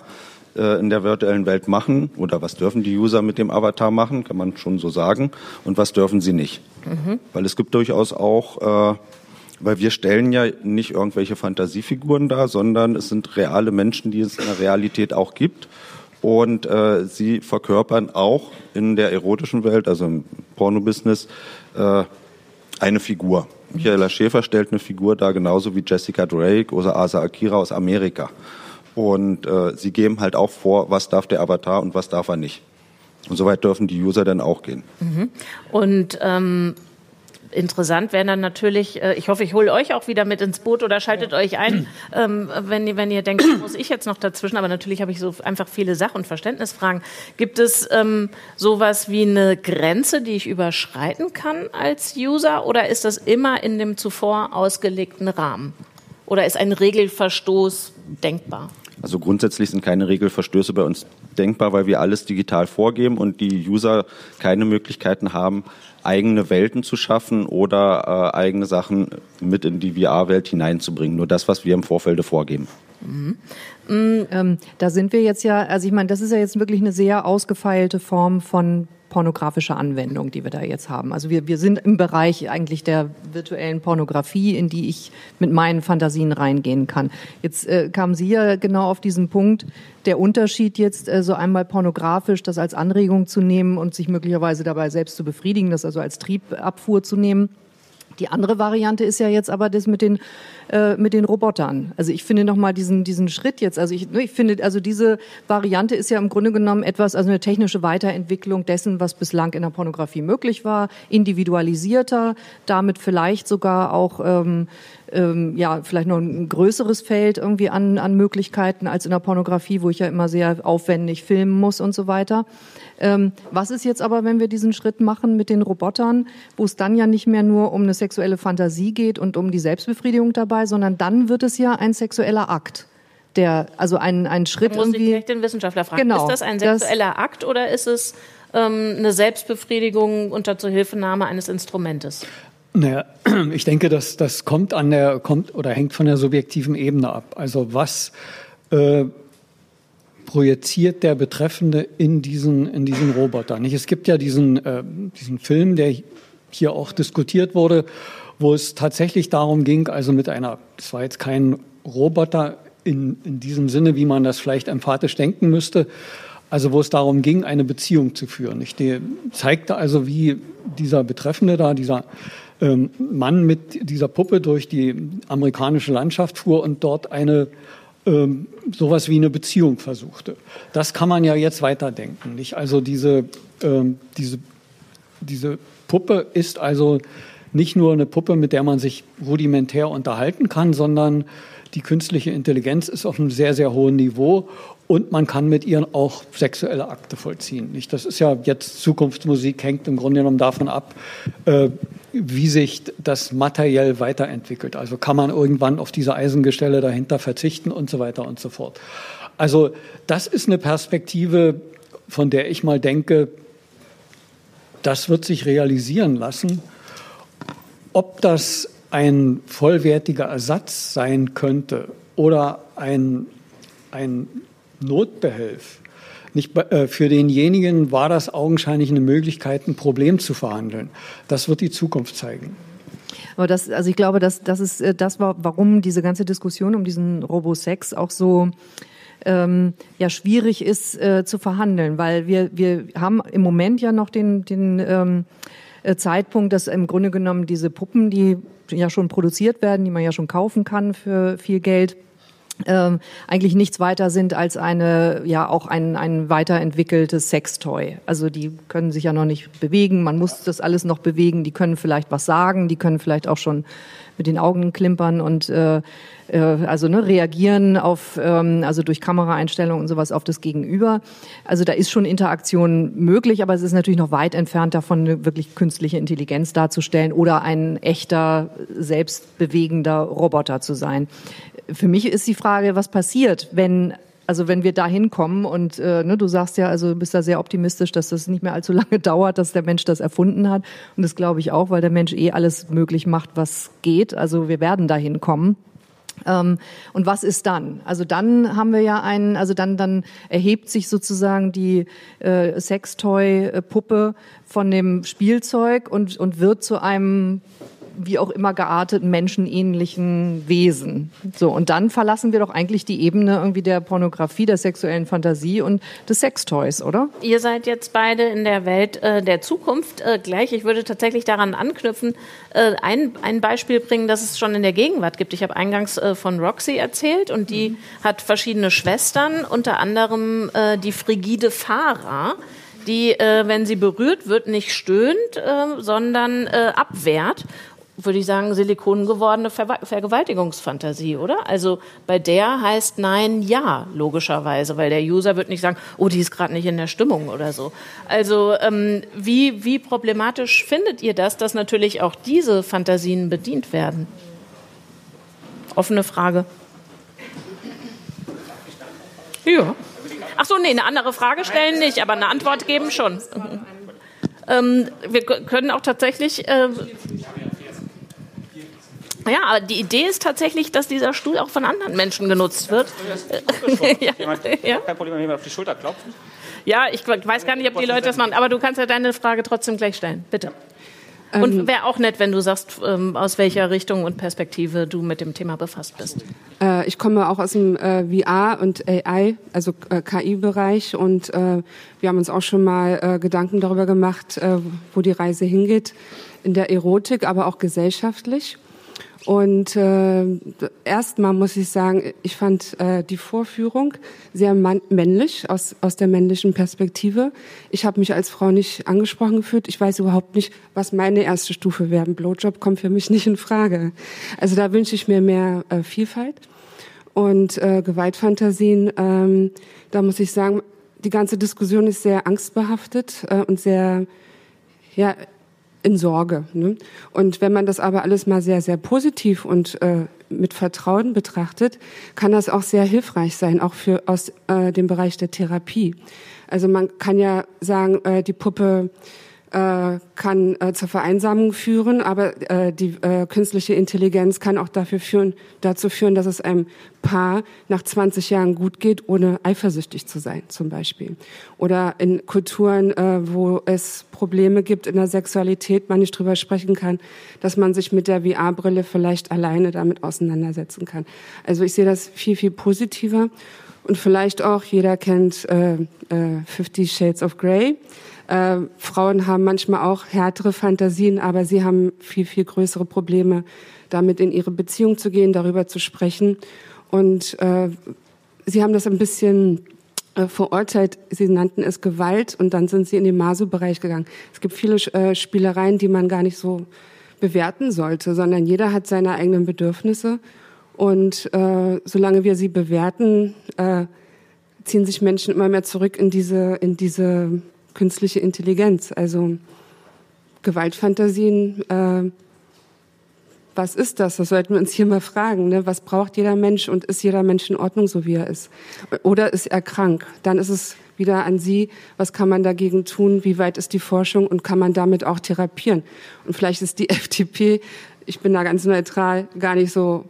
äh, in der virtuellen Welt machen oder was dürfen die User mit dem Avatar machen, kann man schon so sagen, und was dürfen sie nicht. Mhm. Weil es gibt durchaus auch, äh, weil wir stellen ja nicht irgendwelche Fantasiefiguren dar, sondern es sind reale Menschen, die es in der Realität auch gibt. Und äh, sie verkörpern auch in der erotischen Welt, also im Pornobusiness, äh, eine Figur. Michaela Schäfer stellt eine Figur dar, genauso wie Jessica Drake oder Asa Akira aus Amerika. Und äh, sie geben halt auch vor, was darf der Avatar und was darf er nicht. Und soweit dürfen die User dann auch gehen. Mhm. Und ähm, interessant wäre dann natürlich, äh, ich hoffe, ich hole euch auch wieder mit ins Boot oder schaltet ja. euch ein, ähm, wenn, wenn ihr denkt, muss ich jetzt noch dazwischen, aber natürlich habe ich so einfach viele Sach- und Verständnisfragen. Gibt es ähm, sowas wie eine Grenze, die ich überschreiten kann als User oder ist das immer in dem zuvor ausgelegten Rahmen? Oder ist ein Regelverstoß denkbar? Also grundsätzlich sind keine Regelverstöße bei uns denkbar, weil wir alles digital vorgeben und die User keine Möglichkeiten haben, eigene Welten zu schaffen oder äh, eigene Sachen mit in die VR-Welt hineinzubringen. Nur das, was wir im Vorfeld vorgeben. Mhm. Ähm, da sind wir jetzt ja, also ich meine, das ist ja jetzt wirklich eine sehr ausgefeilte Form von pornografische Anwendung, die wir da jetzt haben. Also wir, wir sind im Bereich eigentlich der virtuellen Pornografie, in die ich mit meinen Fantasien reingehen kann. Jetzt äh, kamen Sie ja genau auf diesen Punkt, der Unterschied jetzt äh, so einmal pornografisch, das als Anregung zu nehmen und sich möglicherweise dabei selbst zu befriedigen, das also als Triebabfuhr zu nehmen die andere Variante ist ja jetzt aber das mit den äh, mit den Robotern. Also ich finde noch mal diesen diesen Schritt jetzt. Also ich, ich finde also diese Variante ist ja im Grunde genommen etwas also eine technische Weiterentwicklung dessen, was bislang in der Pornografie möglich war, individualisierter, damit vielleicht sogar auch ähm, ähm, ja vielleicht noch ein größeres Feld irgendwie an an Möglichkeiten als in der Pornografie, wo ich ja immer sehr aufwendig filmen muss und so weiter. Ähm, was ist jetzt aber, wenn wir diesen Schritt machen mit den Robotern, wo es dann ja nicht mehr nur um eine sexuelle Fantasie geht und um die Selbstbefriedigung dabei, sondern dann wird es ja ein sexueller Akt. Der, also ein, ein Schritt muss irgendwie. Ich den Wissenschaftler fragen. Genau, ist das ein sexueller das, Akt oder ist es ähm, eine Selbstbefriedigung unter Zuhilfenahme eines Instrumentes? Naja, (clears throat) ich denke, dass das kommt an der kommt oder hängt von der subjektiven Ebene ab. Also was äh, projiziert der Betreffende in diesen, in diesen Roboter. Nicht? Es gibt ja diesen, äh, diesen Film, der hier auch diskutiert wurde, wo es tatsächlich darum ging, also mit einer, das war jetzt kein Roboter in, in diesem Sinne, wie man das vielleicht emphatisch denken müsste, also wo es darum ging, eine Beziehung zu führen. Ich zeigte also, wie dieser Betreffende da, dieser ähm, Mann mit dieser Puppe durch die amerikanische Landschaft fuhr und dort eine ähm, sowas wie eine Beziehung versuchte. Das kann man ja jetzt weiterdenken. Nicht? Also diese, ähm, diese, diese Puppe ist also nicht nur eine Puppe, mit der man sich rudimentär unterhalten kann, sondern die künstliche Intelligenz ist auf einem sehr, sehr hohen Niveau und man kann mit ihr auch sexuelle Akte vollziehen. Nicht? Das ist ja jetzt Zukunftsmusik, hängt im Grunde genommen davon ab, äh, wie sich das materiell weiterentwickelt. Also kann man irgendwann auf diese Eisengestelle dahinter verzichten und so weiter und so fort. Also das ist eine Perspektive, von der ich mal denke, das wird sich realisieren lassen. Ob das ein vollwertiger Ersatz sein könnte oder ein, ein Notbehelf, nicht, äh, für denjenigen war das augenscheinlich eine Möglichkeit, ein Problem zu verhandeln. Das wird die Zukunft zeigen. Aber das, also ich glaube, dass das ist äh, das war, warum diese ganze Diskussion um diesen Robosex auch so ähm, ja schwierig ist äh, zu verhandeln, weil wir wir haben im Moment ja noch den den ähm, äh, Zeitpunkt, dass im Grunde genommen diese Puppen, die ja schon produziert werden, die man ja schon kaufen kann für viel Geld, ähm, eigentlich nichts weiter sind als eine, ja, auch ein, ein weiterentwickeltes Sextoy. Also die können sich ja noch nicht bewegen, man muss das alles noch bewegen, die können vielleicht was sagen, die können vielleicht auch schon mit den Augen klimpern und äh, äh, also ne, reagieren auf, ähm, also durch Kameraeinstellungen und sowas auf das Gegenüber. Also da ist schon Interaktion möglich, aber es ist natürlich noch weit entfernt davon, eine wirklich künstliche Intelligenz darzustellen oder ein echter, selbstbewegender Roboter zu sein. Für mich ist die Frage, was passiert, wenn also wenn wir da hinkommen und äh, ne, du sagst ja, also bist da sehr optimistisch, dass das nicht mehr allzu lange (laughs) dauert, dass der Mensch das erfunden hat. Und das glaube ich auch, weil der Mensch eh alles möglich macht, was geht. Also wir werden da hinkommen. Ähm, und was ist dann? Also dann haben wir ja einen, also dann, dann erhebt sich sozusagen die äh, Sextoy-Puppe von dem Spielzeug und, und wird zu einem wie auch immer gearteten menschenähnlichen Wesen. So und dann verlassen wir doch eigentlich die Ebene irgendwie der Pornografie, der sexuellen Fantasie und des Sextoys, oder? Ihr seid jetzt beide in der Welt äh, der Zukunft äh, gleich. Ich würde tatsächlich daran anknüpfen, äh, ein, ein Beispiel bringen, das es schon in der Gegenwart gibt. Ich habe eingangs äh, von Roxy erzählt und die mhm. hat verschiedene Schwestern, unter anderem äh, die frigide Farah die, äh, wenn sie berührt wird, nicht stöhnt, äh, sondern äh, abwehrt würde ich sagen, Silikon gewordene Ver Vergewaltigungsfantasie, oder? Also bei der heißt Nein ja, logischerweise, weil der User wird nicht sagen, oh, die ist gerade nicht in der Stimmung oder so. Also ähm, wie, wie problematisch findet ihr das, dass natürlich auch diese Fantasien bedient werden? Offene Frage. Ja. Ach so, nee, eine andere Frage stellen nicht, aber eine Antwort geben schon. (laughs) Ähm, wir können auch tatsächlich. Äh, ja, aber die Idee ist tatsächlich, dass dieser Stuhl auch von anderen Menschen genutzt wird. ja. (laughs) ja. Kein Problem, wenn jemand auf die Schulter klopft. Ja, ich weiß gar nicht, ob die Leute das machen, aber du kannst ja deine Frage trotzdem gleich stellen. Bitte. Und ähm, wäre auch nett, wenn du sagst, ähm, aus welcher Richtung und Perspektive du mit dem Thema befasst bist. Äh, ich komme auch aus dem äh, VR und AI, also äh, KI-Bereich, und äh, wir haben uns auch schon mal äh, Gedanken darüber gemacht, äh, wo die Reise hingeht, in der Erotik, aber auch gesellschaftlich. Und äh, erstmal muss ich sagen, ich fand äh, die Vorführung sehr männlich aus, aus der männlichen Perspektive. Ich habe mich als Frau nicht angesprochen gefühlt. Ich weiß überhaupt nicht, was meine erste Stufe wäre. Blowjob kommt für mich nicht in Frage. Also da wünsche ich mir mehr äh, Vielfalt. Und äh, Gewaltfantasien, ähm, da muss ich sagen, die ganze Diskussion ist sehr angstbehaftet äh, und sehr ja, in Sorge. Ne? Und wenn man das aber alles mal sehr, sehr positiv und äh, mit Vertrauen betrachtet, kann das auch sehr hilfreich sein, auch für aus äh, dem Bereich der Therapie. Also man kann ja sagen, äh, die Puppe äh, kann äh, zur Vereinsamung führen, aber äh, die äh, künstliche Intelligenz kann auch dafür führen, dazu führen, dass es einem Paar nach 20 Jahren gut geht, ohne eifersüchtig zu sein, zum Beispiel. Oder in Kulturen, äh, wo es Probleme gibt in der Sexualität, man nicht drüber sprechen kann, dass man sich mit der VR-Brille vielleicht alleine damit auseinandersetzen kann. Also ich sehe das viel, viel positiver. Und vielleicht auch, jeder kennt äh, äh, Fifty Shades of Grey. Äh, Frauen haben manchmal auch härtere Fantasien, aber sie haben viel, viel größere Probleme, damit in ihre Beziehung zu gehen, darüber zu sprechen. Und äh, sie haben das ein bisschen äh, verurteilt. Sie nannten es Gewalt und dann sind sie in den Maso-Bereich gegangen. Es gibt viele äh, Spielereien, die man gar nicht so bewerten sollte, sondern jeder hat seine eigenen Bedürfnisse. Und äh, solange wir sie bewerten, äh, ziehen sich Menschen immer mehr zurück in diese, in diese künstliche Intelligenz, also Gewaltfantasien. Äh, was ist das? Das sollten wir uns hier mal fragen. Ne? Was braucht jeder Mensch und ist jeder Mensch in Ordnung, so wie er ist? Oder ist er krank? Dann ist es wieder an Sie, was kann man dagegen tun? Wie weit ist die Forschung und kann man damit auch therapieren? Und vielleicht ist die (laughs) FDP, ich bin da ganz neutral, gar nicht so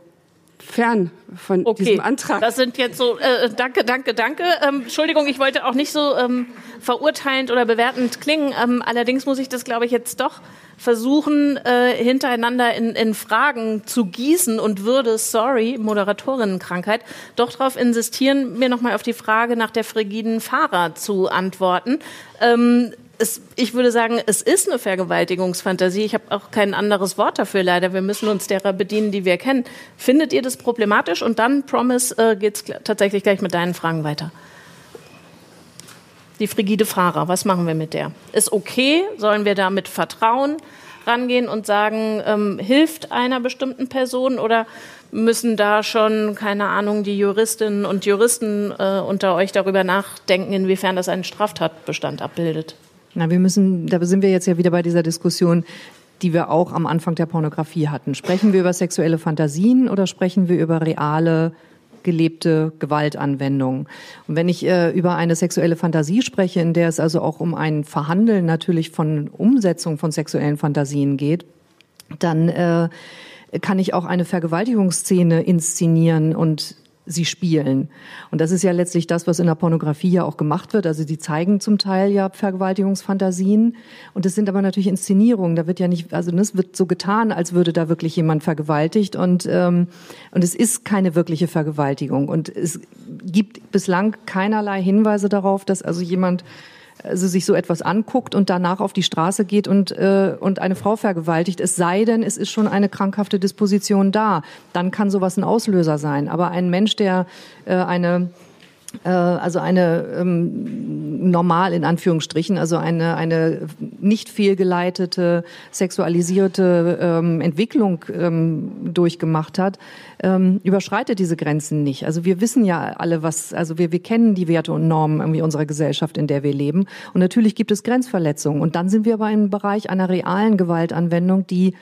fern von okay. diesem Antrag. Das sind jetzt so, äh, danke, danke, danke. Ähm, Entschuldigung, ich wollte auch nicht so ähm, verurteilend oder bewertend klingen. Ähm, allerdings muss ich das, glaube ich, jetzt doch versuchen, äh, hintereinander in, in Fragen zu gießen und würde, sorry, Moderatorinnenkrankheit, doch darauf insistieren, mir nochmal auf die Frage nach der frigiden Fahrer zu antworten. Ähm, es, ich würde sagen, es ist eine Vergewaltigungsfantasie. Ich habe auch kein anderes Wort dafür leider. Wir müssen uns derer bedienen, die wir kennen. Findet ihr das problematisch? Und dann, Promise, äh, geht es tatsächlich gleich mit deinen Fragen weiter. Die frigide Fahrer, was machen wir mit der? Ist okay? Sollen wir damit vertrauen? rangehen und sagen, ähm, hilft einer bestimmten Person oder müssen da schon, keine Ahnung, die Juristinnen und Juristen äh, unter euch darüber nachdenken, inwiefern das einen Straftatbestand abbildet? Na, wir müssen, da sind wir jetzt ja wieder bei dieser Diskussion, die wir auch am Anfang der Pornografie hatten. Sprechen wir über sexuelle Fantasien oder sprechen wir über reale gelebte Gewaltanwendung. Und wenn ich äh, über eine sexuelle Fantasie spreche, in der es also auch um ein Verhandeln natürlich von Umsetzung von sexuellen Fantasien geht, dann äh, kann ich auch eine Vergewaltigungsszene inszenieren und sie spielen. Und das ist ja letztlich das, was in der Pornografie ja auch gemacht wird. Also die zeigen zum Teil ja Vergewaltigungsfantasien. Und es sind aber natürlich Inszenierungen. Da wird ja nicht, also es wird so getan, als würde da wirklich jemand vergewaltigt. Und, ähm, und es ist keine wirkliche Vergewaltigung. Und es gibt bislang keinerlei Hinweise darauf, dass also jemand also sich so etwas anguckt und danach auf die Straße geht und, äh, und eine Frau vergewaltigt, es sei denn, es ist schon eine krankhafte Disposition da. Dann kann sowas ein Auslöser sein. Aber ein Mensch, der äh, eine also eine ähm, normal in Anführungsstrichen, also eine, eine nicht fehlgeleitete, sexualisierte ähm, Entwicklung ähm, durchgemacht hat, ähm, überschreitet diese Grenzen nicht. Also wir wissen ja alle, was, also wir, wir kennen die Werte und Normen irgendwie unserer Gesellschaft, in der wir leben. Und natürlich gibt es Grenzverletzungen. Und dann sind wir aber im Bereich einer realen Gewaltanwendung, die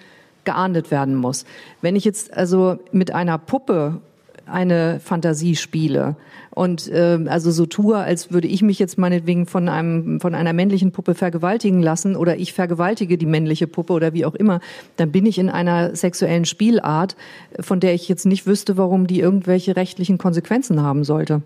geahndet werden muss. Wenn ich jetzt also mit einer Puppe eine Fantasie spiele und äh, also so tue, als würde ich mich jetzt meinetwegen von einem von einer männlichen Puppe vergewaltigen lassen oder ich vergewaltige die männliche Puppe oder wie auch immer, dann bin ich in einer sexuellen Spielart, von der ich jetzt nicht wüsste, warum die irgendwelche rechtlichen Konsequenzen haben sollte.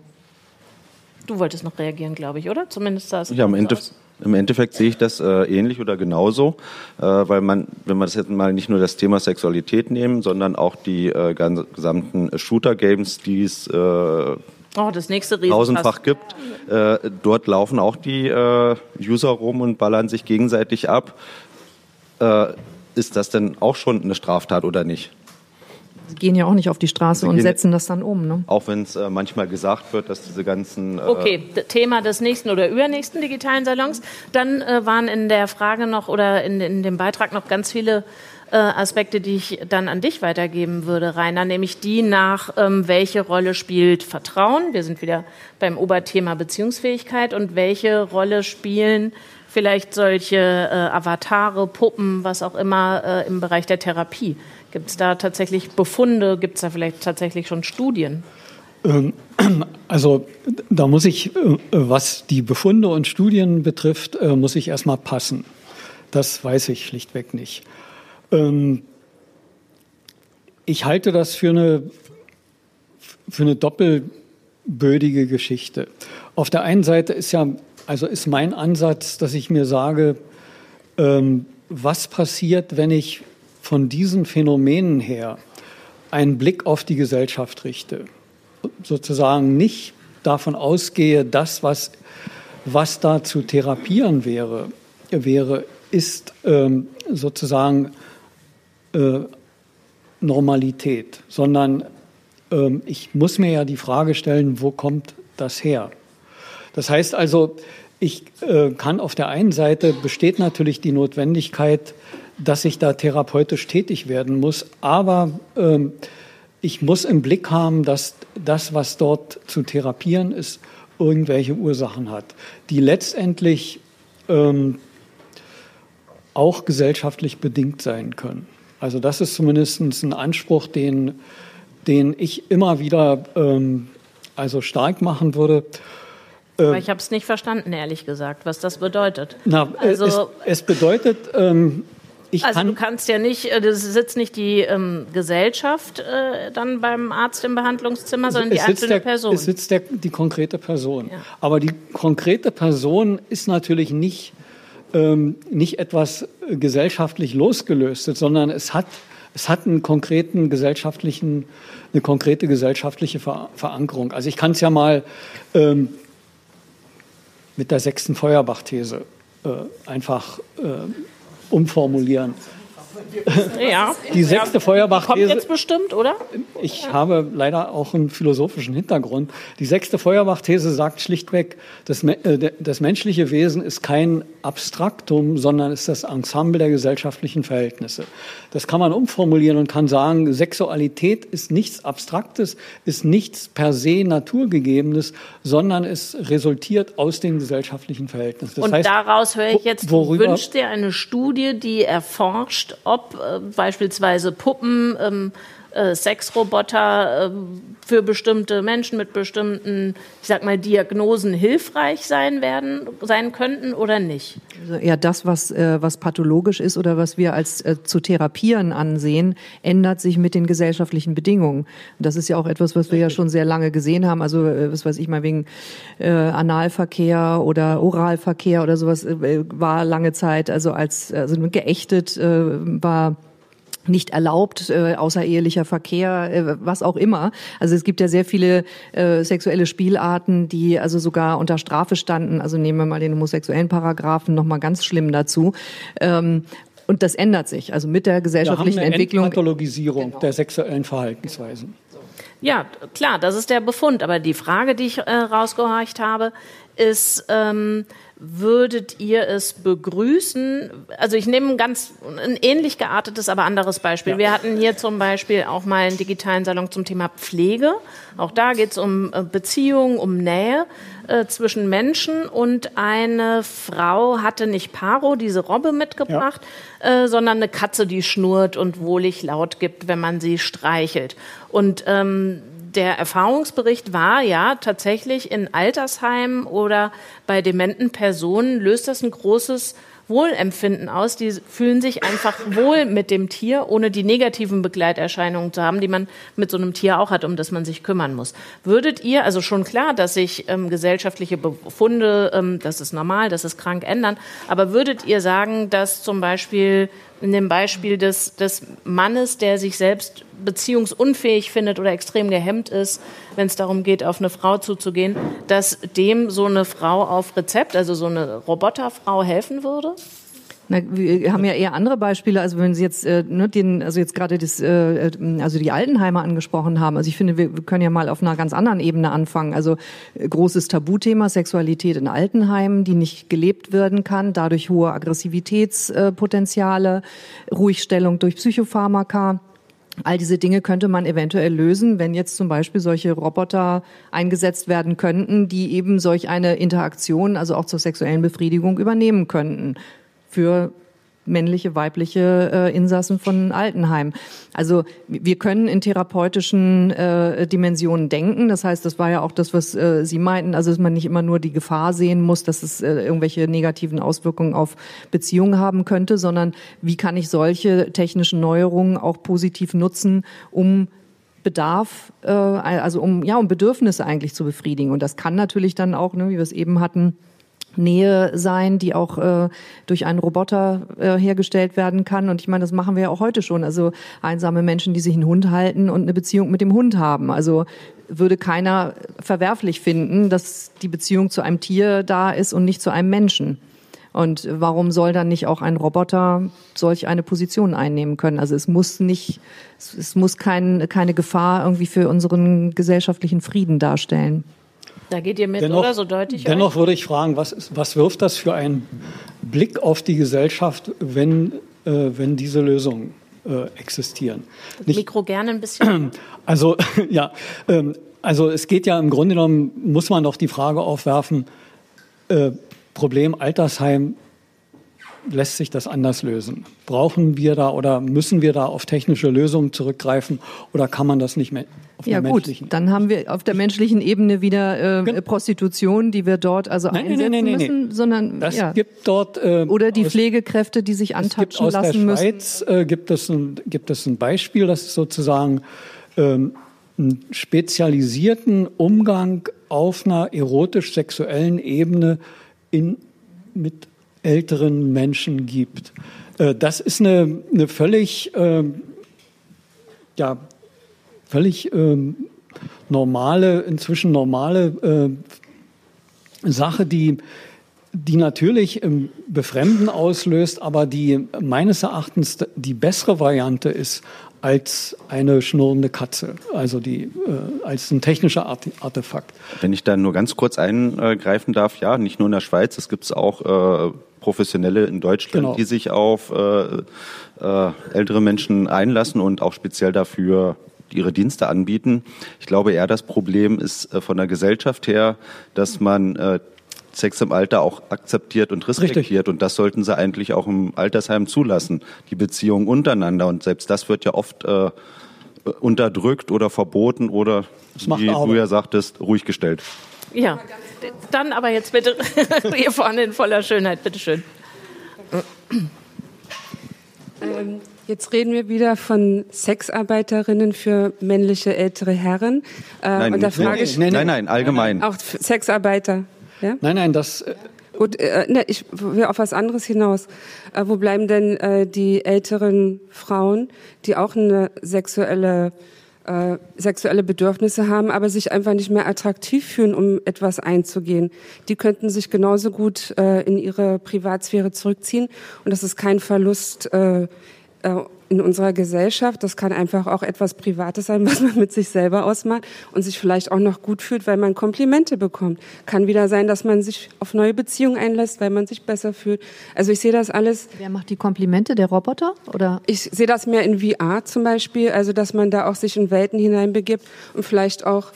Du wolltest noch reagieren, glaube ich, oder? Zumindest das. Ja, am Ende, im Endeffekt sehe ich das äh, ähnlich oder genauso, äh, weil man, wenn man das jetzt mal nicht nur das Thema Sexualität nehmen, sondern auch die äh, ganz, gesamten Shooter-Games, die es äh, oh, das nächste tausendfach gibt, äh, dort laufen auch die äh, User rum und ballern sich gegenseitig ab. Äh, ist das denn auch schon eine Straftat oder nicht? Sie gehen ja auch nicht auf die Straße und setzen das dann um. Ne? Auch wenn es äh, manchmal gesagt wird, dass diese ganzen. Äh okay, Thema des nächsten oder übernächsten digitalen Salons. Dann äh, waren in der Frage noch oder in, in dem Beitrag noch ganz viele äh, Aspekte, die ich dann an dich weitergeben würde, Rainer, nämlich die nach, ähm, welche Rolle spielt Vertrauen? Wir sind wieder beim Oberthema Beziehungsfähigkeit und welche Rolle spielen vielleicht solche äh, Avatare, Puppen, was auch immer äh, im Bereich der Therapie? Gibt es da tatsächlich Befunde? Gibt es da vielleicht tatsächlich schon Studien? Ähm, (clears throat) also da muss ich, äh, was die Befunde und Studien betrifft, äh, muss ich erstmal passen. Das weiß ich schlichtweg nicht. Ähm, ich halte das für eine, für eine doppelbödige Geschichte. Auf der einen Seite ist ja, also ist mein Ansatz, dass ich mir sage, ähm, was passiert, wenn ich von diesen Phänomenen her einen Blick auf die Gesellschaft richte, sozusagen nicht davon ausgehe, das, was, was da zu therapieren wäre, wäre ist ähm, sozusagen äh, Normalität, sondern ähm, ich muss mir ja die Frage stellen, wo kommt das her? Das heißt also, ich äh, kann auf der einen Seite besteht natürlich die Notwendigkeit, dass ich da therapeutisch tätig werden muss. Aber ähm, ich muss im Blick haben, dass das, was dort zu therapieren ist, irgendwelche Ursachen hat, die letztendlich ähm, auch gesellschaftlich bedingt sein können. Also das ist zumindest ein Anspruch, den, den ich immer wieder ähm, also stark machen würde. Aber ich habe es nicht verstanden, ehrlich gesagt, was das bedeutet. Na, also, es, es bedeutet, ähm, ich also kann du kannst ja nicht, äh, das sitzt nicht die ähm, Gesellschaft äh, dann beim Arzt im Behandlungszimmer, sondern die einzelne der, Person. Es sitzt der, die konkrete Person. Ja. Aber die konkrete Person ist natürlich nicht, ähm, nicht etwas gesellschaftlich losgelöstes, sondern es hat, es hat einen konkreten gesellschaftlichen, eine konkrete gesellschaftliche Ver Verankerung. Also ich kann es ja mal ähm, mit der sechsten Feuerbach-These äh, einfach äh, umformulieren. Ja. Die sechste Kommt Feuerbach-These. jetzt bestimmt, oder? Ich habe leider auch einen philosophischen Hintergrund. Die sechste Feuerbach-These sagt schlichtweg, das, äh, das menschliche Wesen ist kein Abstraktum, sondern ist das Ensemble der gesellschaftlichen Verhältnisse. Das kann man umformulieren und kann sagen, Sexualität ist nichts Abstraktes, ist nichts per se Naturgegebenes, sondern es resultiert aus den gesellschaftlichen Verhältnissen. Das Und heißt, daraus höre ich jetzt, worüber- wünschst dir eine Studie, die erforscht, ob äh, beispielsweise Puppen, ähm, äh, Sexroboter ähm, für bestimmte Menschen mit bestimmten, ich sag mal, Diagnosen hilfreich sein werden, sein könnten oder nicht. Also eher das, was, äh, was pathologisch ist oder was wir als äh, zu therapieren ansehen, ändert sich mit den gesellschaftlichen Bedingungen. Das ist ja auch etwas, was wir ja schon sehr lange gesehen haben. Also, was weiß ich mal, wegen Analverkehr oder Oralverkehr oder sowas war lange Zeit, also als also geächtet war nicht erlaubt, äh, außerehelicher Verkehr, äh, was auch immer. Also es gibt ja sehr viele äh, sexuelle Spielarten, die also sogar unter Strafe standen. Also nehmen wir mal den homosexuellen Paragraphen noch mal ganz schlimm dazu. Ähm, und das ändert sich. Also mit der wir haben gesellschaftlichen eine Entwicklung. Entpathologisierung der sexuellen Verhaltensweisen. Ja, klar, das ist der Befund. Aber die Frage, die ich äh, rausgehorcht habe, ist, ähm, würdet ihr es begrüßen? Also ich nehme ein ganz ein ähnlich geartetes, aber anderes Beispiel. Ja. Wir hatten hier zum Beispiel auch mal einen digitalen Salon zum Thema Pflege. Auch da geht es um äh, Beziehung, um Nähe äh, zwischen Menschen. Und eine Frau hatte nicht Paro, diese Robbe mitgebracht, äh, sondern eine Katze, die schnurrt und wohlig laut gibt, wenn man sie streichelt. Und ähm, der Erfahrungsbericht war ja tatsächlich in Altersheimen oder bei dementen Personen löst das ein großes Wohlempfinden aus. Die fühlen sich einfach wohl mit dem Tier, ohne die negativen Begleiterscheinungen zu haben, die man mit so einem Tier auch hat, um das man sich kümmern muss. Würdet ihr, also schon klar, dass sich ähm, gesellschaftliche Befunde, ähm, das ist normal, das ist krank, ändern, aber würdet ihr sagen, dass zum Beispiel in dem Beispiel des, des Mannes, der sich selbst beziehungsunfähig findet oder extrem gehemmt ist, wenn es darum geht, auf eine Frau zuzugehen, dass dem so eine Frau auf Rezept, also so eine Roboterfrau helfen würde? Na, wir haben ja eher andere Beispiele, also wenn Sie jetzt äh, ne, den, also jetzt gerade das, äh, äh, also die Altenheime angesprochen haben. Also ich finde, wir, wir können ja mal auf einer ganz anderen Ebene anfangen. Also äh, großes Tabuthema Sexualität in Altenheimen, die nicht gelebt werden kann, dadurch hohe Aggressivitätspotenziale, Ruhigstellung durch Psychopharmaka. All diese Dinge könnte man eventuell lösen, wenn jetzt zum Beispiel solche Roboter eingesetzt werden könnten, die eben solch eine Interaktion, also auch zur sexuellen Befriedigung übernehmen könnten für männliche, weibliche äh, Insassen von Altenheim. Also wir können in therapeutischen äh, Dimensionen denken. Das heißt, das war ja auch das, was äh, Sie meinten, also dass man nicht immer nur die Gefahr sehen muss, dass es äh, irgendwelche negativen Auswirkungen auf Beziehungen haben könnte, sondern wie kann ich solche technischen Neuerungen auch positiv nutzen, um Bedarf, äh, also um ja um Bedürfnisse eigentlich zu befriedigen. Und das kann natürlich dann auch, ne, wie wir es eben hatten, Nähe sein, die auch äh, durch einen Roboter äh, hergestellt werden kann. Und ich meine, das machen wir ja auch heute schon. Also einsame Menschen, die sich einen Hund halten und eine Beziehung mit dem Hund haben. Also würde keiner verwerflich finden, dass die Beziehung zu einem Tier da ist und nicht zu einem Menschen. Und warum soll dann nicht auch ein Roboter solch eine Position einnehmen können? Also es muss nicht, es muss kein, keine Gefahr irgendwie für unseren gesellschaftlichen Frieden darstellen. Da geht ihr mit, Dennoch, oder? So deutlich. dennoch euch? würde ich fragen, was, ist, was wirft das für einen Blick auf die Gesellschaft, wenn, äh, wenn diese Lösungen äh, existieren? Nicht, Mikro gerne ein bisschen. (clears throat) also, (laughs) ja, ähm, also es geht ja im Grunde genommen, muss man doch die Frage aufwerfen, äh, Problem Altersheim, lässt sich das anders lösen? Brauchen wir da oder müssen wir da auf technische Lösungen zurückgreifen oder kann man das nicht mehr auf Ja gut, dann haben wir auf der menschlichen Ebene wieder äh, Prostitution, die wir dort also Nein, einsetzen nein, nein, müssen, sondern Das ja. gibt dort äh, oder die aus- Pflegekräfte, die sich Es gibt antatschen aus der lassen müssen. Schweiz äh, gibt, es ein, gibt es ein Beispiel, das ist sozusagen ähm, einen spezialisierten Umgang auf einer erotisch-sexuellen Ebene in, mit älteren Menschen gibt. Äh, das ist eine, eine völlig, ähm, ja, völlig ähm, normale, inzwischen normale äh, Sache, die die natürlich ähm, Befremden auslöst, aber die meines Erachtens die bessere Variante ist als eine schnurrende Katze, also die, äh, als ein technischer Artefakt. Wenn ich da nur ganz kurz eingreifen darf, ja, nicht nur in der Schweiz, es gibt auch äh, Professionelle in Deutschland, genau. die sich auf äh, äh, ältere Menschen einlassen und auch speziell dafür ihre Dienste anbieten. Ich glaube eher, das Problem ist äh, von der Gesellschaft her, dass man Sex im Alter auch akzeptiert und respektiert. Richtig. Und das sollten sie eigentlich auch im Altersheim zulassen, die Beziehungen untereinander. Und selbst das wird ja oft äh, unterdrückt oder verboten oder, wie du ja sagtest, ruhig gestellt. Ja, dann aber jetzt bitte (laughs) hier vorne in voller Schönheit, bitteschön. Ähm, jetzt reden wir wieder von Sexarbeiterinnen für männliche ältere Herren. Äh, nein, und da frage ich, nein, nein, allgemein. Auch Sexarbeiter. Ja? Nein, nein, das. Äh Gut, äh, ne, ich will auf was anderes hinaus. Äh, wo bleiben denn äh, die älteren Frauen, die auch eine sexuelle äh, sexuelle Bedürfnisse haben, aber sich einfach nicht mehr attraktiv fühlen, um etwas einzugehen. Die könnten sich genauso gut äh, in ihre Privatsphäre zurückziehen und das ist kein Verlust äh, äh, in unserer Gesellschaft. Das kann einfach auch etwas Privates sein, (laughs) was man mit sich selber ausmacht und sich vielleicht auch noch gut fühlt, weil man Komplimente bekommt. Kann wieder sein, dass man sich auf neue Beziehungen einlässt, weil man sich besser fühlt. Also ich sehe das alles. Wer macht die Komplimente? Der Roboter oder? Ich sehe das mehr in VR zum Beispiel, also dass man da auch sich in Welten hineinbegibt und vielleicht auch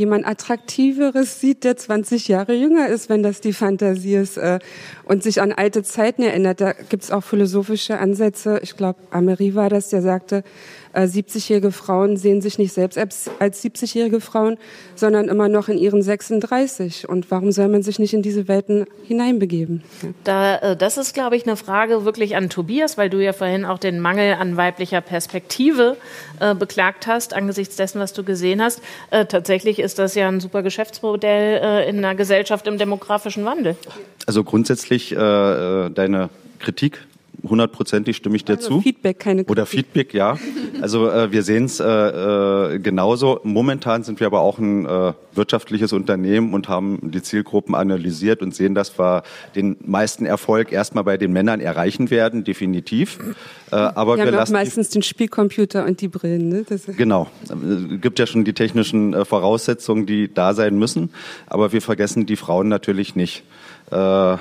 jemand Attraktiveres sieht, der 20 Jahre jünger ist, wenn das die Fantasie ist äh, und sich an alte Zeiten erinnert. Da gibt es auch philosophische Ansätze. Ich glaube, Amery war das, der sagte, 70-jährige äh, Frauen sehen sich nicht selbst als, als 70-jährige Frauen, sondern immer noch in ihren 36. Und warum soll man sich nicht in diese Welten hineinbegeben? Da, äh, das ist, glaube ich, eine Frage wirklich an Tobias, weil du ja vorhin auch den Mangel an weiblicher Perspektive äh, beklagt hast, angesichts dessen, was du gesehen hast. Äh, tatsächlich ist das ja ein super Geschäftsmodell äh, in einer Gesellschaft im demografischen Wandel. Also grundsätzlich äh, deine Kritik hundertprozentig stimme ich dir also zu. Feedback, keine Kritik. Oder Feedback, ja. Also äh, wir sehen es äh, äh, genauso. Momentan sind wir aber auch ein äh, wirtschaftliches Unternehmen und haben die Zielgruppen analysiert und sehen, dass wir den meisten Erfolg erstmal bei den Männern erreichen werden, definitiv. Äh, aber wir, wir haben auch meistens den Spielcomputer und die Brillen. Ne? Das genau. Es äh, gibt ja schon die technischen äh, Voraussetzungen, die da sein müssen. Aber wir vergessen die Frauen natürlich nicht. Äh,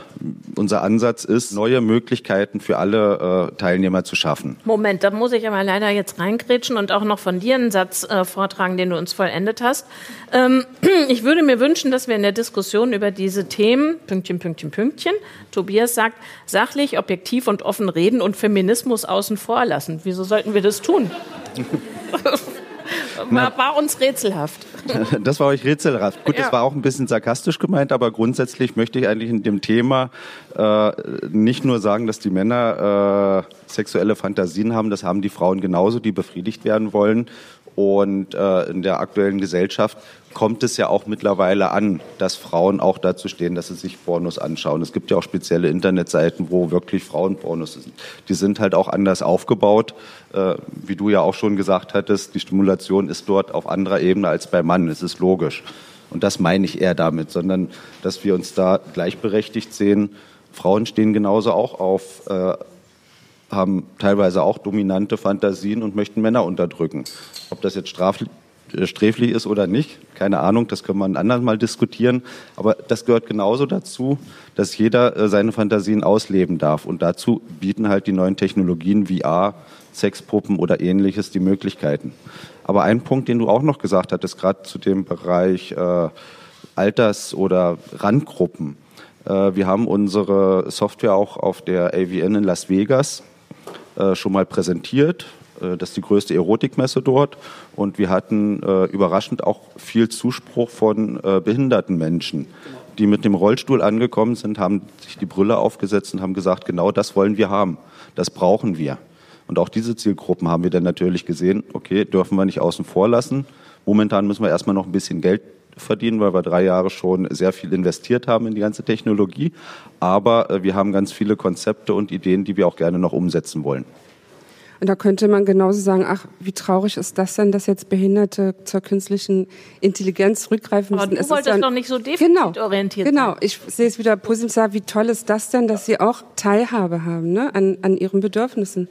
unser Ansatz ist, neue Möglichkeiten für alle äh, Teilnehmer zu schaffen. Moment, da muss ich aber leider jetzt reingrätschen und auch noch von dir einen Satz äh, vortragen, den du uns vollendet hast. Ähm, (clears throat) ich würde mir wünschen, dass wir in der Diskussion über diese Themen, Pünktchen, Pünktchen, Pünktchen, Tobias sagt, sachlich, objektiv und offen reden und Feminismus außen vor lassen. Wieso sollten wir das tun? (laughs) war, war, uns rätselhaft. (laughs) Das war euch rätselhaft. Gut, ja. das war auch ein bisschen sarkastisch gemeint, aber grundsätzlich möchte ich eigentlich in dem Thema äh, nicht nur sagen, dass die Männer äh, sexuelle Fantasien haben, das haben die Frauen genauso, die befriedigt werden wollen. Und äh, in der aktuellen Gesellschaft kommt es ja auch mittlerweile an, dass Frauen auch dazu stehen, dass sie sich Pornos anschauen. Es gibt ja auch spezielle Internetseiten, wo wirklich Frauenpornos sind. Die sind halt auch anders aufgebaut. Äh, wie du ja auch schon gesagt hattest, die Stimulation ist dort auf anderer Ebene als beim Mann. Es ist logisch. Und das meine ich eher damit, sondern dass wir uns da gleichberechtigt sehen. Frauen stehen genauso auch auf, äh, haben teilweise auch dominante Fantasien und möchten Männer unterdrücken. Ob das jetzt straf äh, sträflich ist oder nicht, keine Ahnung, das können wir ein anderes Mal diskutieren. Aber das gehört genauso dazu, dass jeder äh, seine Fantasien ausleben darf. Und dazu bieten halt die neuen Technologien VR, Sexpuppen oder ähnliches die Möglichkeiten. Aber ein Punkt, den du auch noch gesagt hattest, gerade zu dem Bereich äh, Alters- oder Randgruppen. Äh, wir haben unsere Software auch auf der AVN in Las Vegas äh, schon mal präsentiert äh, das ist die größte Erotikmesse dort. Und wir hatten äh, überraschend auch viel Zuspruch von äh, behinderten Menschen, die mit dem Rollstuhl angekommen sind, haben sich die Brille aufgesetzt und haben gesagt, genau das wollen wir haben. Das brauchen wir. Und auch diese Zielgruppen haben wir dann natürlich gesehen, okay, dürfen wir nicht außen vor lassen. Momentan müssen wir erstmal noch ein bisschen Geld verdienen, weil wir drei Jahre schon sehr viel investiert haben in die ganze Technologie. Aber äh, wir haben ganz viele Konzepte und Ideen, die wir auch gerne noch umsetzen wollen. Und da könnte man genauso sagen, ach, wie traurig ist das denn, dass jetzt Behinderte zur künstlichen Intelligenz zurückgreifen müssen. Aber du es wolltest ja, doch nicht so genau, defizitorientiert Genau, sein. ich sehe es wieder positiv, wie toll ist das denn, dass sie auch Teilhabe haben ne, an, an ihren Bedürfnissen.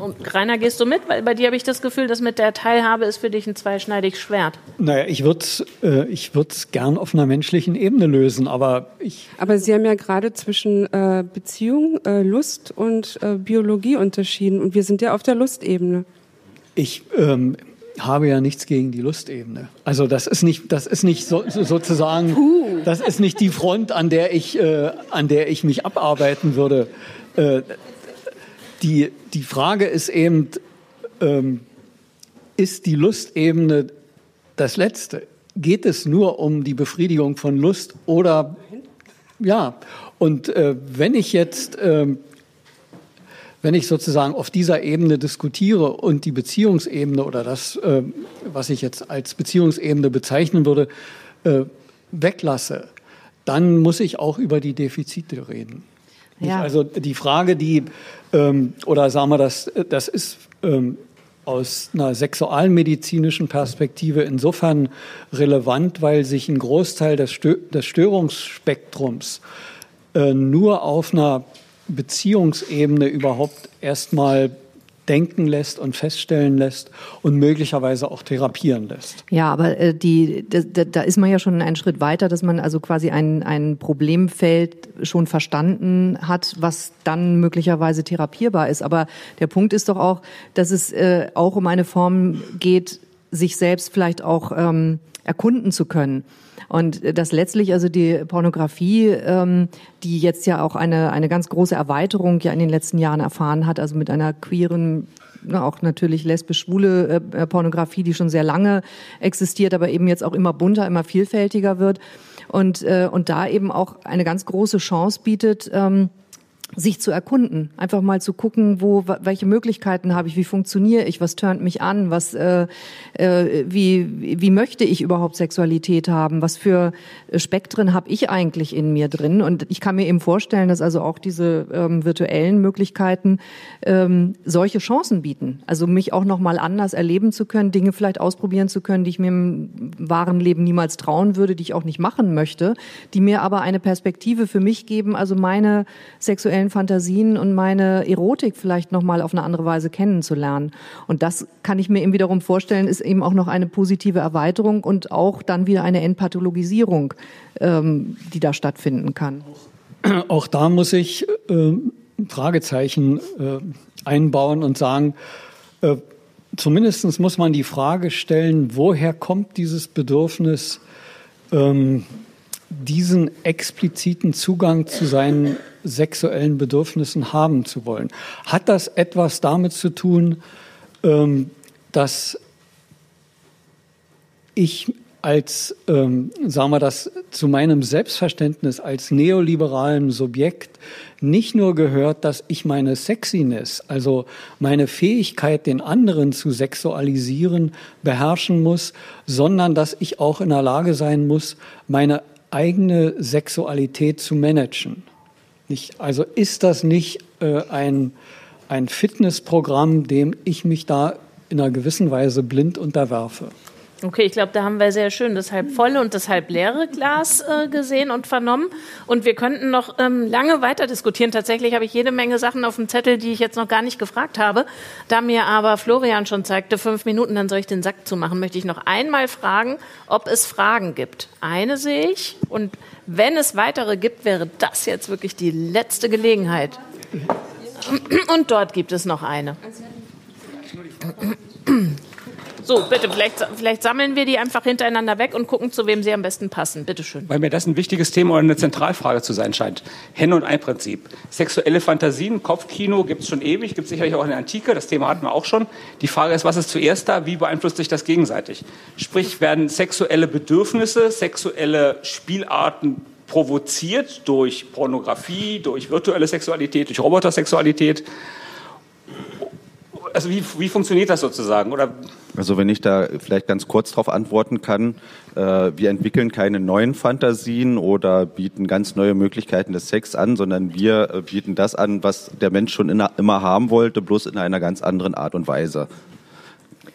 Und Rainer, gehst du mit? Weil bei dir habe ich das Gefühl, dass mit der Teilhabe ist für dich ein zweischneidiges Schwert. Naja, ich würde es äh, ich gern auf einer menschlichen Ebene lösen, aber ich. Aber Sie haben ja gerade zwischen äh, Beziehung, äh, Lust und äh, Biologie unterschieden. Und wir sind ja auf der Lustebene. Ich ähm, habe ja nichts gegen die Lustebene. Also das ist nicht, das ist nicht so, so sozusagen, das ist nicht die Front, an der ich, äh, an der ich mich abarbeiten würde. Äh, die, die Frage ist eben, ähm, ist die Lustebene das Letzte? Geht es nur um die Befriedigung von Lust oder ja? Und äh, wenn ich jetzt ähm, wenn ich sozusagen auf dieser Ebene diskutiere und die Beziehungsebene oder das, äh, was ich jetzt als Beziehungsebene bezeichnen würde, äh, weglasse, dann muss ich auch über die Defizite reden. Ja. Also die Frage, die, ähm, oder sagen wir das, das ist ähm, aus einer sexualmedizinischen Perspektive insofern relevant, weil sich ein Großteil des, Stö des Störungsspektrums äh, nur auf einer Beziehungsebene überhaupt erstmal denken lässt und feststellen lässt und möglicherweise auch therapieren lässt. Ja, aber äh, die, da, da ist man ja schon einen Schritt weiter, dass man also quasi ein, ein Problemfeld schon verstanden hat, was dann möglicherweise therapierbar ist. Aber der Punkt ist doch auch, dass es äh, auch um eine Form geht, sich selbst vielleicht auch ähm, erkunden zu können. Und dass letztlich also die Pornografie, ähm, die jetzt ja auch eine, eine ganz große Erweiterung ja in den letzten Jahren erfahren hat, also mit einer queeren auch natürlich lesbisch-schwule äh, Pornografie, die schon sehr lange existiert, aber eben jetzt auch immer bunter, immer vielfältiger wird und, äh, und da eben auch eine ganz große Chance bietet, ähm, sich zu erkunden, einfach mal zu gucken, wo welche Möglichkeiten habe ich, wie funktioniere ich, was turnt mich an, was äh, äh, wie wie möchte ich überhaupt Sexualität haben, was für Spektren habe ich eigentlich in mir drin. Und ich kann mir eben vorstellen, dass also auch diese ähm, virtuellen Möglichkeiten ähm, solche Chancen bieten, also mich auch noch mal anders erleben zu können, Dinge vielleicht ausprobieren zu können, die ich mir im wahren Leben niemals trauen würde, die ich auch nicht machen möchte, die mir aber eine Perspektive für mich geben, also meine sexuellen Fantasien und meine Erotik vielleicht noch mal auf eine andere Weise kennenzulernen. Und das kann ich mir eben wiederum vorstellen, ist eben auch noch eine positive Erweiterung und auch dann wieder eine Entpathologisierung, ähm, die da stattfinden kann. Auch da muss ich äh, Fragezeichen äh, einbauen und sagen, äh, zumindest muss man die Frage stellen, woher kommt dieses Bedürfnis, ähm, diesen expliziten Zugang zu seinen sexuellen Bedürfnissen haben zu wollen. Hat das etwas damit zu tun, ähm, dass ich als, ähm, sagen wir das, zu meinem Selbstverständnis als neoliberalen Subjekt nicht nur gehört, dass ich meine Sexiness, also meine Fähigkeit, den anderen zu sexualisieren, beherrschen muss, sondern dass ich auch in der Lage sein muss, meine eigene Sexualität zu managen. Nicht, also ist das nicht äh, ein, ein Fitnessprogramm, dem ich mich da in einer gewissen Weise blind unterwerfe? Okay, ich glaube, da haben wir sehr schön das halb volle und das halb leere Glas äh, gesehen und vernommen. Und wir könnten noch ähm, lange weiter diskutieren. Tatsächlich habe ich jede Menge Sachen auf dem Zettel, die ich jetzt noch gar nicht gefragt habe. Da mir aber Florian schon zeigte, fünf Minuten, dann soll ich den Sack zumachen, möchte ich noch einmal fragen, ob es Fragen gibt. Eine sehe ich. Und wenn es weitere gibt, wäre das jetzt wirklich die letzte Gelegenheit. Und dort gibt es noch eine. So, bitte, vielleicht, vielleicht sammeln wir die einfach hintereinander weg und gucken, zu wem sie am besten passen. Bitte schön. Weil mir das ein wichtiges Thema oder eine Zentralfrage zu sein scheint. Henne- und Ei-Prinzip. Sexuelle Fantasien, Kopfkino gibt es schon ewig, gibt es sicherlich auch in der Antike, das Thema hatten wir auch schon. Die Frage ist, was ist zuerst da, wie beeinflusst sich das gegenseitig? Sprich, werden sexuelle Bedürfnisse, sexuelle Spielarten provoziert durch Pornografie, durch virtuelle Sexualität, durch Robotersexualität? Also wie, wie funktioniert das sozusagen? Oder also wenn ich da vielleicht ganz kurz darauf antworten kann, äh, wir entwickeln keine neuen Fantasien oder bieten ganz neue Möglichkeiten des Sex an, sondern wir äh, bieten das an, was der Mensch schon immer haben wollte, bloß in einer ganz anderen Art und Weise.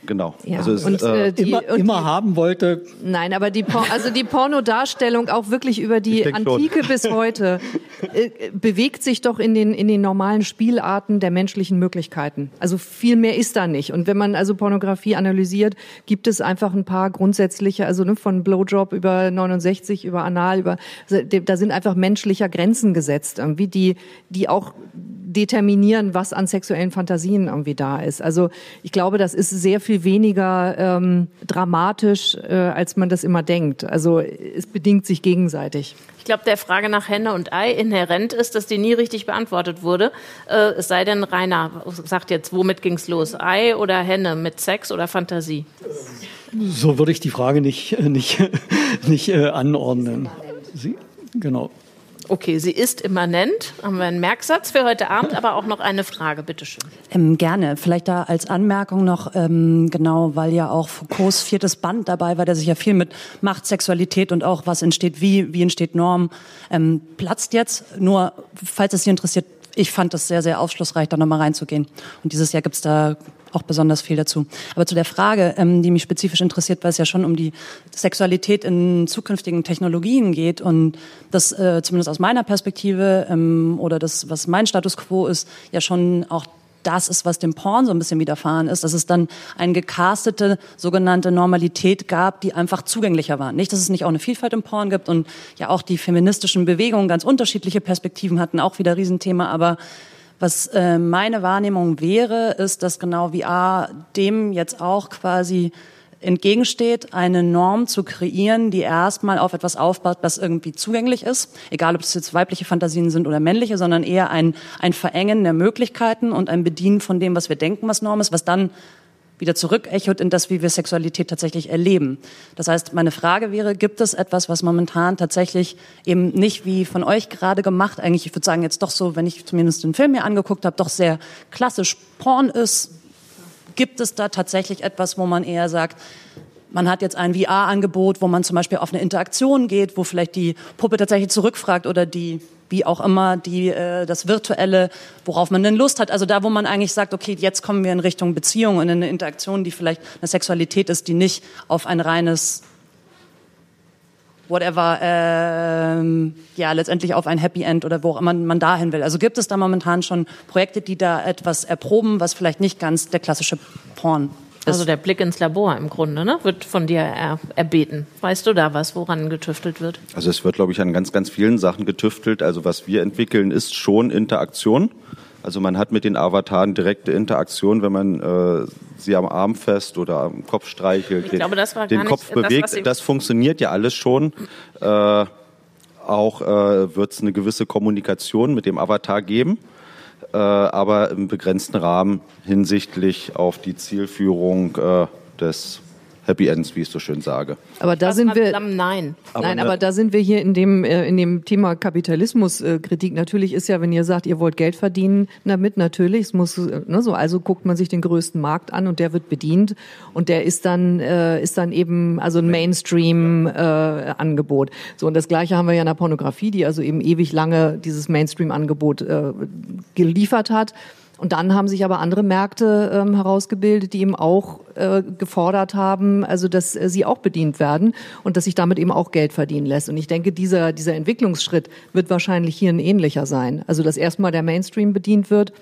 Genau. Ja. Also es, und, äh, die, immer, und immer haben wollte. Nein, aber die, also die Pornodarstellung auch wirklich über die Antike schon. bis heute äh, bewegt sich doch in den, in den normalen Spielarten der menschlichen Möglichkeiten. Also viel mehr ist da nicht. Und wenn man also Pornografie analysiert, gibt es einfach ein paar grundsätzliche, also ne, von Blowjob über 69, über Anal, über, also, da sind einfach menschlicher Grenzen gesetzt, irgendwie, die, die auch determinieren, was an sexuellen Fantasien irgendwie da ist. Also ich glaube, das ist sehr viel weniger ähm, dramatisch, äh, als man das immer denkt. Also es bedingt sich gegenseitig. Ich glaube, der Frage nach Henne und Ei inhärent ist, dass die nie richtig beantwortet wurde. Äh, es sei denn, Rainer sagt jetzt, womit ging es los? Ei oder Henne? Mit Sex oder Fantasie? So würde ich die Frage nicht, (laughs) nicht, (laughs) nicht äh, anordnen. Sie, genau. Okay, sie ist immanent. Haben wir einen Merksatz für heute Abend, aber auch noch eine Frage, bitteschön. Ähm, gerne. Vielleicht da als Anmerkung noch, ähm, genau, weil ja auch Foucaults viertes Band dabei war, der sich ja viel mit Macht, Sexualität und auch was entsteht wie, wie entsteht Norm, ähm, platzt jetzt. Nur, falls es Sie interessiert, ich fand das sehr, sehr aufschlussreich, da nochmal reinzugehen. Und dieses Jahr gibt's da auch besonders viel dazu. Aber zu der Frage, ähm, die mich spezifisch interessiert, weil es ja schon um die Sexualität in zukünftigen Technologien geht und das äh, zumindest aus meiner Perspektive ähm, oder das, was mein Status quo ist, ja schon auch das ist, was dem Porn so ein bisschen widerfahren ist, dass es dann eine gecastete sogenannte Normalität gab, die einfach zugänglicher war. Nicht, dass es nicht auch eine Vielfalt im Porn gibt und ja auch die feministischen Bewegungen ganz unterschiedliche Perspektiven hatten, auch wieder Riesenthema, aber was äh, meine Wahrnehmung wäre, ist, dass genau VR dem jetzt auch quasi entgegensteht, eine Norm zu kreieren, die erstmal auf etwas aufbaut, das irgendwie zugänglich ist, egal ob es jetzt weibliche Fantasien sind oder männliche, sondern eher ein, ein Verengen der Möglichkeiten und ein Bedienen von dem, was wir denken, was Norm ist, was dann wieder zurückechot in das, wie wir Sexualität tatsächlich erleben. Das heißt, meine Frage wäre, gibt es etwas, was momentan tatsächlich eben nicht wie von euch gerade gemacht, eigentlich, ich würde sagen, jetzt doch so, wenn ich zumindest den Film mir angeguckt habe, doch sehr klassisch Porn ist. Gibt es da tatsächlich etwas, wo man eher sagt, man hat jetzt ein VR-Angebot, wo man zum Beispiel auf eine Interaktion geht, wo vielleicht die Puppe tatsächlich zurückfragt oder die wie auch immer die äh, das virtuelle, worauf man denn Lust hat. Also da, wo man eigentlich sagt, okay, jetzt kommen wir in Richtung Beziehung und in eine Interaktion, die vielleicht eine Sexualität ist, die nicht auf ein reines whatever, ähm, ja, letztendlich auf ein Happy End oder wo auch immer man dahin will. Also gibt es da momentan schon Projekte, die da etwas erproben, was vielleicht nicht ganz der klassische Porn also der Blick ins Labor im Grunde, ne, wird von dir er, erbeten. Weißt du da was, woran getüftelt wird? Also es wird, glaube ich, an ganz, ganz vielen Sachen getüftelt. Also was wir entwickeln, ist schon Interaktion. Also man hat mit den Avataren direkte Interaktion, wenn man äh, sie am Arm fest oder am Kopf streichelt, den, glaube, den Kopf bewegt. Das, das, funktioniert ja alles schon. Äh, auch äh, wird es eine gewisse Kommunikation mit dem Avatar geben. Äh, aber im begrenzten Rahmen hinsichtlich auf die Zielführung äh, des Happy Ends, wie ich so schön sage. Aber da sind wir nein. Aber nein, aber da sind wir hier in dem äh, in dem Thema Kapitalismuskritik. Äh, natürlich ist ja, wenn ihr sagt, ihr wollt Geld verdienen damit, natürlich, es muss äh, ne, so also guckt man sich den größten Markt an und der wird bedient und der ist dann äh, ist dann eben also ein Mainstream äh, Angebot. So und das gleiche haben wir ja in der Pornografie, die also eben ewig lange dieses Mainstream Angebot äh, geliefert hat. Und dann haben sich aber andere Märkte ähm, herausgebildet, die eben auch äh, gefordert haben, also dass äh, sie auch bedient werden und dass sich damit eben auch Geld verdienen lässt. Und ich denke, dieser, dieser Entwicklungsschritt wird wahrscheinlich hier ein ähnlicher sein. Also dass erstmal der Mainstream bedient wird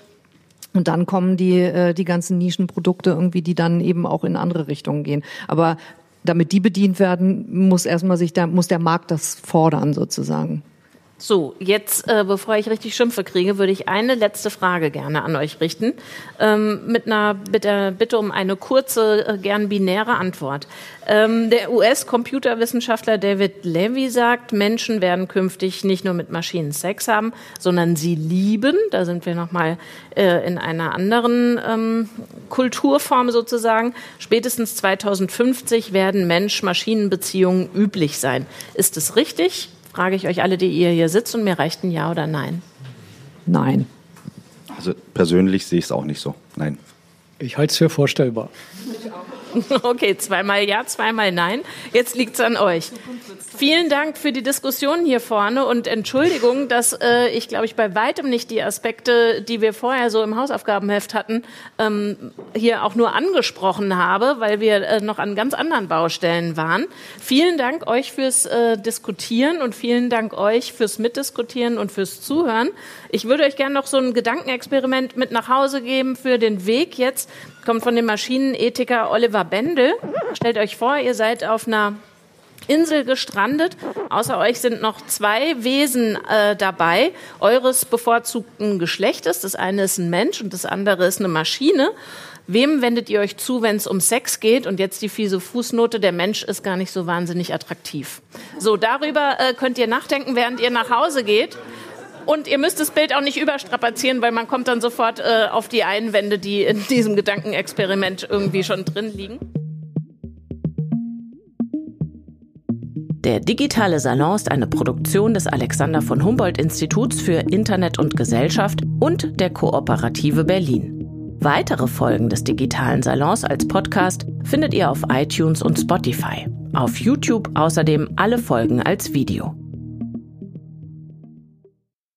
und dann kommen die, äh, die ganzen Nischenprodukte irgendwie, die dann eben auch in andere Richtungen gehen. Aber damit die bedient werden, muss erstmal sich der, muss der Markt das fordern sozusagen. So, jetzt, äh, bevor ich richtig Schimpfe kriege, würde ich eine letzte Frage gerne an euch richten, ähm, mit einer Bitte, Bitte um eine kurze, äh, gern binäre Antwort. Ähm, der US-Computerwissenschaftler David Levy sagt, Menschen werden künftig nicht nur mit Maschinen Sex haben, sondern sie lieben. Da sind wir nochmal äh, in einer anderen ähm, Kulturform sozusagen. Spätestens 2050 werden Mensch-Maschinen-Beziehungen üblich sein. Ist es richtig? Frage ich euch alle, die ihr hier sitzt, und mir reicht ein Ja oder Nein. Nein. Also persönlich sehe ich es auch nicht so. Nein. Ich halte es für vorstellbar. (laughs) Okay, zweimal ja, zweimal nein. Jetzt liegt es an euch. Vielen Dank für die Diskussion hier vorne und Entschuldigung, dass äh, ich, glaube ich, bei weitem nicht die Aspekte, die wir vorher so im Hausaufgabenheft hatten, ähm, hier auch nur angesprochen habe, weil wir äh, noch an ganz anderen Baustellen waren. Vielen Dank euch fürs äh, Diskutieren und vielen Dank euch fürs Mitdiskutieren und fürs Zuhören. Ich würde euch gerne noch so ein Gedankenexperiment mit nach Hause geben für den Weg jetzt. Kommt von dem Maschinenethiker Oliver Bendel. Stellt euch vor, ihr seid auf einer Insel gestrandet. Außer euch sind noch zwei Wesen äh, dabei, eures bevorzugten Geschlechtes. Das eine ist ein Mensch und das andere ist eine Maschine. Wem wendet ihr euch zu, wenn es um Sex geht? Und jetzt die fiese Fußnote, der Mensch ist gar nicht so wahnsinnig attraktiv. So, darüber äh, könnt ihr nachdenken, während ihr nach Hause geht. Und ihr müsst das Bild auch nicht überstrapazieren, weil man kommt dann sofort äh, auf die Einwände, die in (laughs) diesem Gedankenexperiment irgendwie schon drin liegen. Der digitale Salon ist eine Produktion des Alexander von Humboldt Instituts für Internet und Gesellschaft und der Kooperative Berlin. Weitere Folgen des digitalen Salons als Podcast findet ihr auf iTunes und Spotify. Auf YouTube außerdem alle Folgen als Video.